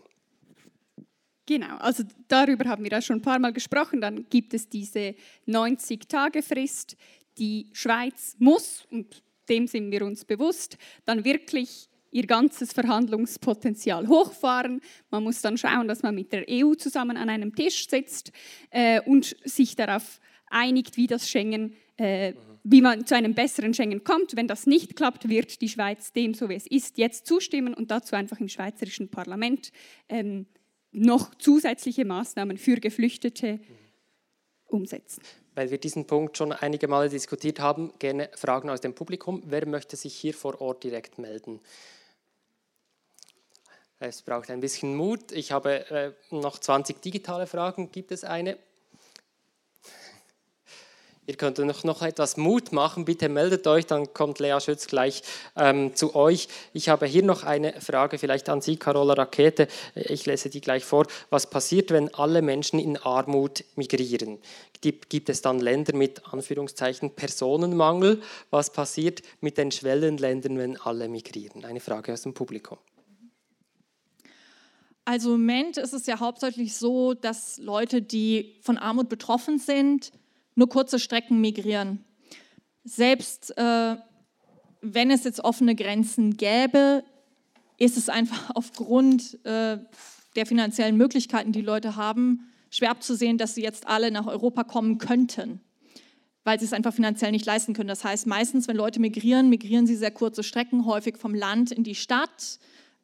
Genau, also darüber haben wir ja schon ein paar Mal gesprochen. Dann gibt es diese 90-Tage-Frist. Die Schweiz muss, und dem sind wir uns bewusst, dann wirklich ihr ganzes Verhandlungspotenzial hochfahren. Man muss dann schauen, dass man mit der EU zusammen an einem Tisch sitzt äh, und sich darauf einigt, wie das Schengen, äh, wie man zu einem besseren Schengen kommt. Wenn das nicht klappt, wird die Schweiz dem, so wie es ist, jetzt zustimmen und dazu einfach im schweizerischen Parlament ähm, noch zusätzliche Maßnahmen für Geflüchtete umsetzen. Weil wir diesen Punkt schon einige Male diskutiert haben, gerne Fragen aus dem Publikum. Wer möchte sich hier vor Ort direkt melden? Es braucht ein bisschen Mut. Ich habe äh, noch 20 digitale Fragen. Gibt es eine? Ihr könnt noch, noch etwas Mut machen, bitte meldet euch, dann kommt Lea Schütz gleich ähm, zu euch. Ich habe hier noch eine Frage vielleicht an Sie, Carola Rakete. Ich lese die gleich vor. Was passiert, wenn alle Menschen in Armut migrieren? Gibt es dann Länder mit Anführungszeichen Personenmangel? Was passiert mit den Schwellenländern, wenn alle migrieren? Eine Frage aus dem Publikum. Also im Moment ist es ja hauptsächlich so, dass Leute, die von Armut betroffen sind, nur kurze Strecken migrieren. Selbst äh, wenn es jetzt offene Grenzen gäbe, ist es einfach <laughs> aufgrund äh, der finanziellen Möglichkeiten, die Leute haben, schwer abzusehen, dass sie jetzt alle nach Europa kommen könnten, weil sie es einfach finanziell nicht leisten können. Das heißt, meistens, wenn Leute migrieren, migrieren sie sehr kurze Strecken, häufig vom Land in die Stadt,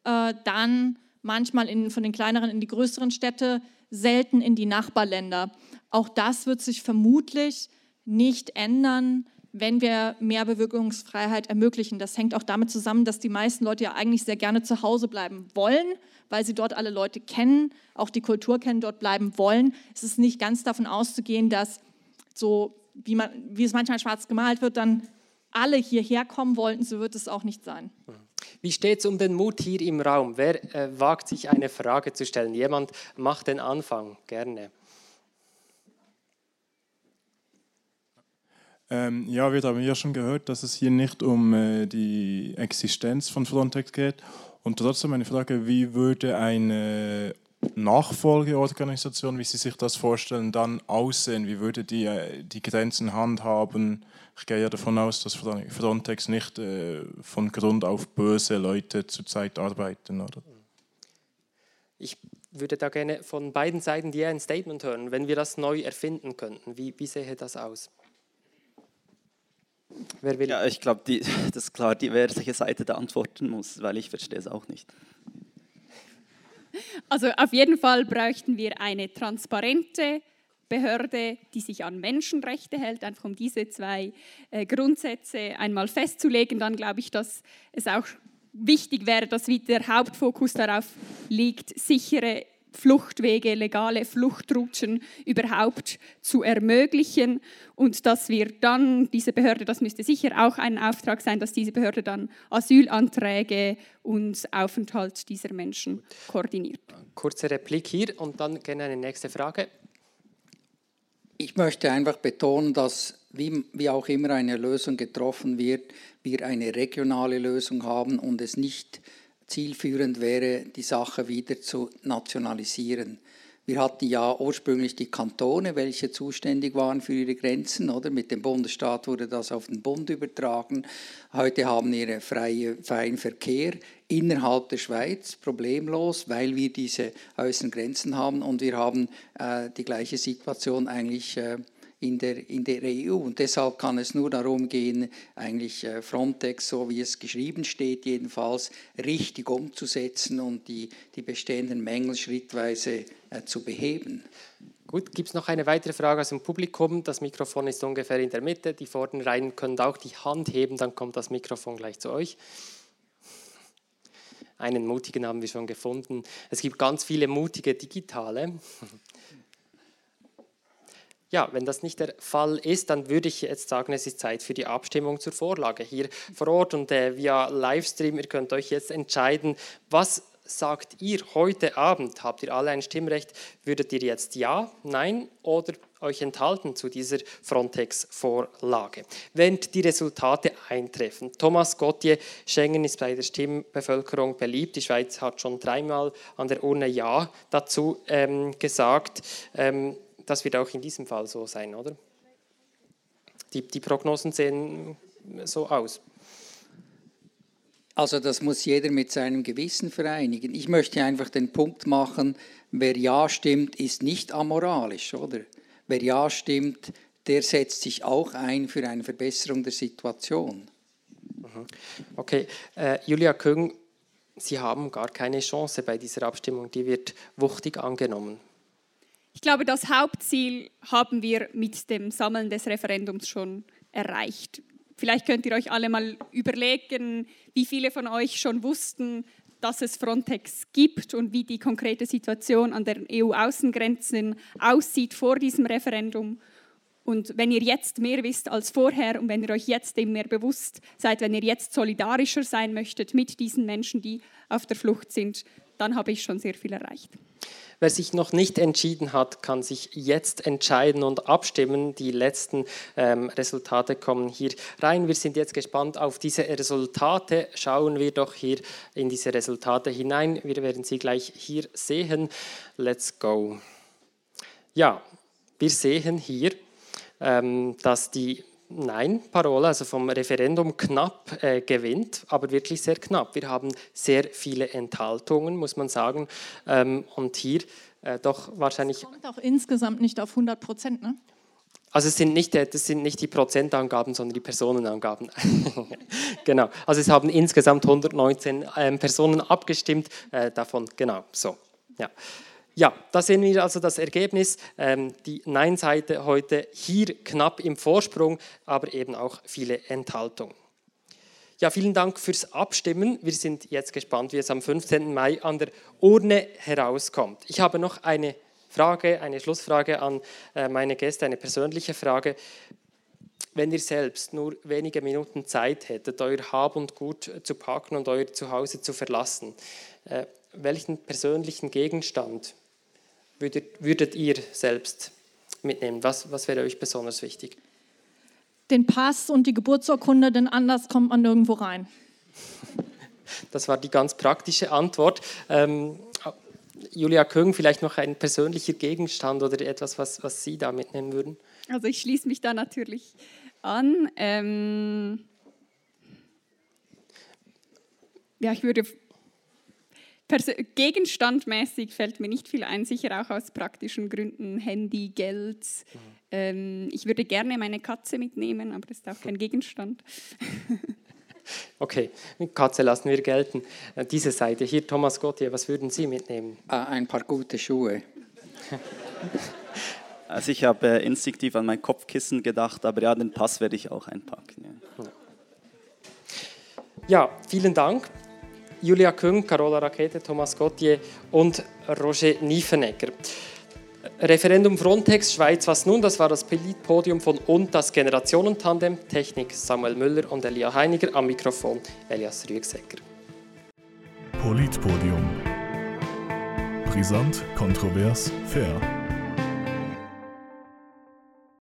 äh, dann manchmal in, von den kleineren in die größeren Städte, selten in die Nachbarländer. Auch das wird sich vermutlich nicht ändern, wenn wir mehr Bewirkungsfreiheit ermöglichen. Das hängt auch damit zusammen, dass die meisten Leute ja eigentlich sehr gerne zu Hause bleiben wollen, weil sie dort alle Leute kennen, auch die Kultur kennen, dort bleiben wollen. Es ist nicht ganz davon auszugehen, dass so, wie, man, wie es manchmal schwarz gemalt wird, dann alle hierher kommen wollten. So wird es auch nicht sein. Wie steht es um den Mut hier im Raum? Wer äh, wagt sich eine Frage zu stellen? Jemand macht den Anfang, gerne. Ähm, ja, wir haben ja schon gehört, dass es hier nicht um äh, die Existenz von Frontex geht. Und trotzdem eine Frage, wie würde eine Nachfolgeorganisation, wie Sie sich das vorstellen, dann aussehen? Wie würde die äh, die Grenzen handhaben? Ich gehe ja davon aus, dass Frontex nicht äh, von Grund auf böse Leute zurzeit arbeiten, oder? Ich würde da gerne von beiden Seiten dir ein Statement hören, wenn wir das neu erfinden könnten. Wie, wie sähe das aus? Wer will? Ja, ich glaube, <laughs> das ist klar, die, welche Seite da antworten muss, weil ich verstehe es auch nicht. Also auf jeden Fall bräuchten wir eine transparente Behörde, die sich an Menschenrechte hält, einfach um diese zwei äh, Grundsätze einmal festzulegen. Dann glaube ich, dass es auch wichtig wäre, dass wieder der Hauptfokus darauf liegt, sichere Fluchtwege, legale Fluchtrouten überhaupt zu ermöglichen und dass wir dann diese Behörde, das müsste sicher auch ein Auftrag sein, dass diese Behörde dann Asylanträge und Aufenthalt dieser Menschen koordiniert. Kurze Replik hier und dann gerne eine nächste Frage. Ich möchte einfach betonen, dass wie, wie auch immer eine Lösung getroffen wird, wir eine regionale Lösung haben und es nicht zielführend wäre, die Sache wieder zu nationalisieren. Wir hatten ja ursprünglich die Kantone, welche zuständig waren für ihre Grenzen, oder? Mit dem Bundesstaat wurde das auf den Bund übertragen. Heute haben wir freie, freien Verkehr innerhalb der Schweiz, problemlos, weil wir diese äußeren Grenzen haben und wir haben äh, die gleiche Situation eigentlich äh, in der, in der EU. Und deshalb kann es nur darum gehen, eigentlich äh, Frontex, so wie es geschrieben steht, jedenfalls richtig umzusetzen und die, die bestehenden Mängel schrittweise äh, zu beheben. Gut, gibt es noch eine weitere Frage aus dem Publikum? Das Mikrofon ist ungefähr in der Mitte. Die vorderen Reihen können auch die Hand heben, dann kommt das Mikrofon gleich zu euch. Einen mutigen haben wir schon gefunden. Es gibt ganz viele mutige Digitale. <laughs> Ja, wenn das nicht der Fall ist, dann würde ich jetzt sagen, es ist Zeit für die Abstimmung zur Vorlage hier vor Ort und äh, via Livestream. Ihr könnt euch jetzt entscheiden, was sagt ihr heute Abend? Habt ihr alle ein Stimmrecht? Würdet ihr jetzt Ja, Nein oder euch enthalten zu dieser Frontex-Vorlage? Während die Resultate eintreffen. Thomas Gauthier, Schengen ist bei der Stimmbevölkerung beliebt. Die Schweiz hat schon dreimal an der Urne Ja dazu ähm, gesagt. Ähm, das wird auch in diesem Fall so sein, oder? Die, die Prognosen sehen so aus. Also das muss jeder mit seinem Gewissen vereinigen. Ich möchte einfach den Punkt machen, wer Ja stimmt, ist nicht amoralisch, oder? Wer Ja stimmt, der setzt sich auch ein für eine Verbesserung der Situation. Mhm. Okay, äh, Julia Küng, Sie haben gar keine Chance bei dieser Abstimmung, die wird wuchtig angenommen. Ich glaube, das Hauptziel haben wir mit dem Sammeln des Referendums schon erreicht. Vielleicht könnt ihr euch alle mal überlegen, wie viele von euch schon wussten, dass es Frontex gibt und wie die konkrete Situation an den EU-Außengrenzen aussieht vor diesem Referendum. Und wenn ihr jetzt mehr wisst als vorher und wenn ihr euch jetzt dem mehr bewusst seid, wenn ihr jetzt solidarischer sein möchtet mit diesen Menschen, die auf der Flucht sind, dann habe ich schon sehr viel erreicht. Wer sich noch nicht entschieden hat, kann sich jetzt entscheiden und abstimmen. Die letzten ähm, Resultate kommen hier rein. Wir sind jetzt gespannt auf diese Resultate. Schauen wir doch hier in diese Resultate hinein. Wir werden sie gleich hier sehen. Let's go. Ja, wir sehen hier, ähm, dass die Nein-Parole, also vom Referendum knapp äh, gewinnt, aber wirklich sehr knapp. Wir haben sehr viele Enthaltungen, muss man sagen. Ähm, und hier äh, doch wahrscheinlich. Das kommt auch insgesamt nicht auf 100 Prozent, ne? Also es sind nicht, äh, das sind nicht die Prozentangaben, sondern die Personenangaben. <laughs> genau. Also es haben insgesamt 119 ähm, Personen abgestimmt, äh, davon genau so. Ja. Ja, da sehen wir also das Ergebnis. Ähm, die Nein-Seite heute hier knapp im Vorsprung, aber eben auch viele Enthaltungen. Ja, vielen Dank fürs Abstimmen. Wir sind jetzt gespannt, wie es am 15. Mai an der Urne herauskommt. Ich habe noch eine Frage, eine Schlussfrage an äh, meine Gäste, eine persönliche Frage. Wenn ihr selbst nur wenige Minuten Zeit hättet, euer Hab und Gut zu packen und euer Zuhause zu verlassen, äh, welchen persönlichen Gegenstand würdet, würdet ihr selbst mitnehmen? Was, was wäre euch besonders wichtig? Den Pass und die Geburtsurkunde, denn anders kommt man nirgendwo rein. <laughs> Das war die ganz praktische Antwort. Ähm, Julia Köng, vielleicht noch ein persönlicher Gegenstand oder etwas, was, was Sie da mitnehmen würden? Also ich schließe mich da natürlich an. Ähm ja, ich würde Pers Gegenstandmäßig fällt mir nicht viel ein, sicher auch aus praktischen Gründen, Handy, Geld. Mhm. Ähm, ich würde gerne meine Katze mitnehmen, aber das ist auch kein Gegenstand. <laughs> Okay, Katze lassen wir gelten. Äh, diese Seite hier, Thomas Gottier, was würden Sie mitnehmen? Ah, ein paar gute Schuhe. <laughs> Also ich habe äh, instinktiv an mein Kopfkissen gedacht, aber ja, den Pass werde ich auch einpacken. Ja, ja vielen Dank. Julia Küng, Carola Rakete, Thomas Gauthier und Roger Niefenegger. Referendum Frontex Schweiz, was nun? Das war das Podium von und das Generationentandem, Technik Samuel Müller und Elia Heiniger, am Mikrofon Elias Rüegsecker. Politpodium. Brisant, kontrovers, fair.